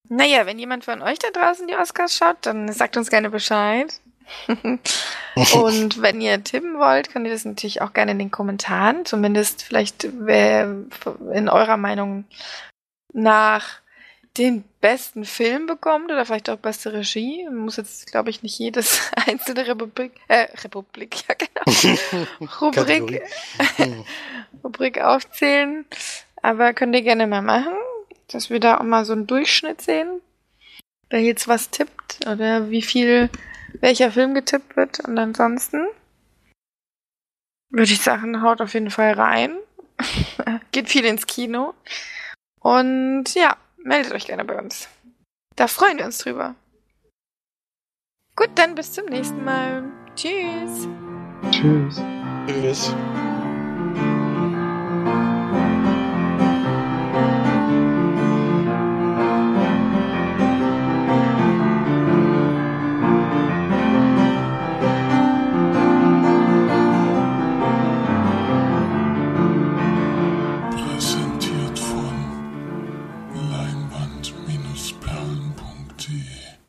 Naja, wenn jemand von euch da draußen die Oscars schaut, dann sagt uns gerne Bescheid. Und wenn ihr tippen wollt, könnt ihr das natürlich auch gerne in den Kommentaren, zumindest vielleicht wer in eurer Meinung nach den besten Film bekommt oder vielleicht auch beste Regie. Man muss jetzt, glaube ich, nicht jedes einzelne Republik, äh, Republik, ja genau, Rubrik. Rubrik aufzählen. Aber könnt ihr gerne mal machen, dass wir da auch mal so einen Durchschnitt sehen, wer jetzt was tippt oder wie viel welcher Film getippt wird. Und ansonsten würde ich sagen, haut auf jeden Fall rein. Geht viel ins Kino. Und ja, meldet euch gerne bei uns. Da freuen wir uns drüber. Gut, dann bis zum nächsten Mal. Tschüss. Tschüss. Tschüss.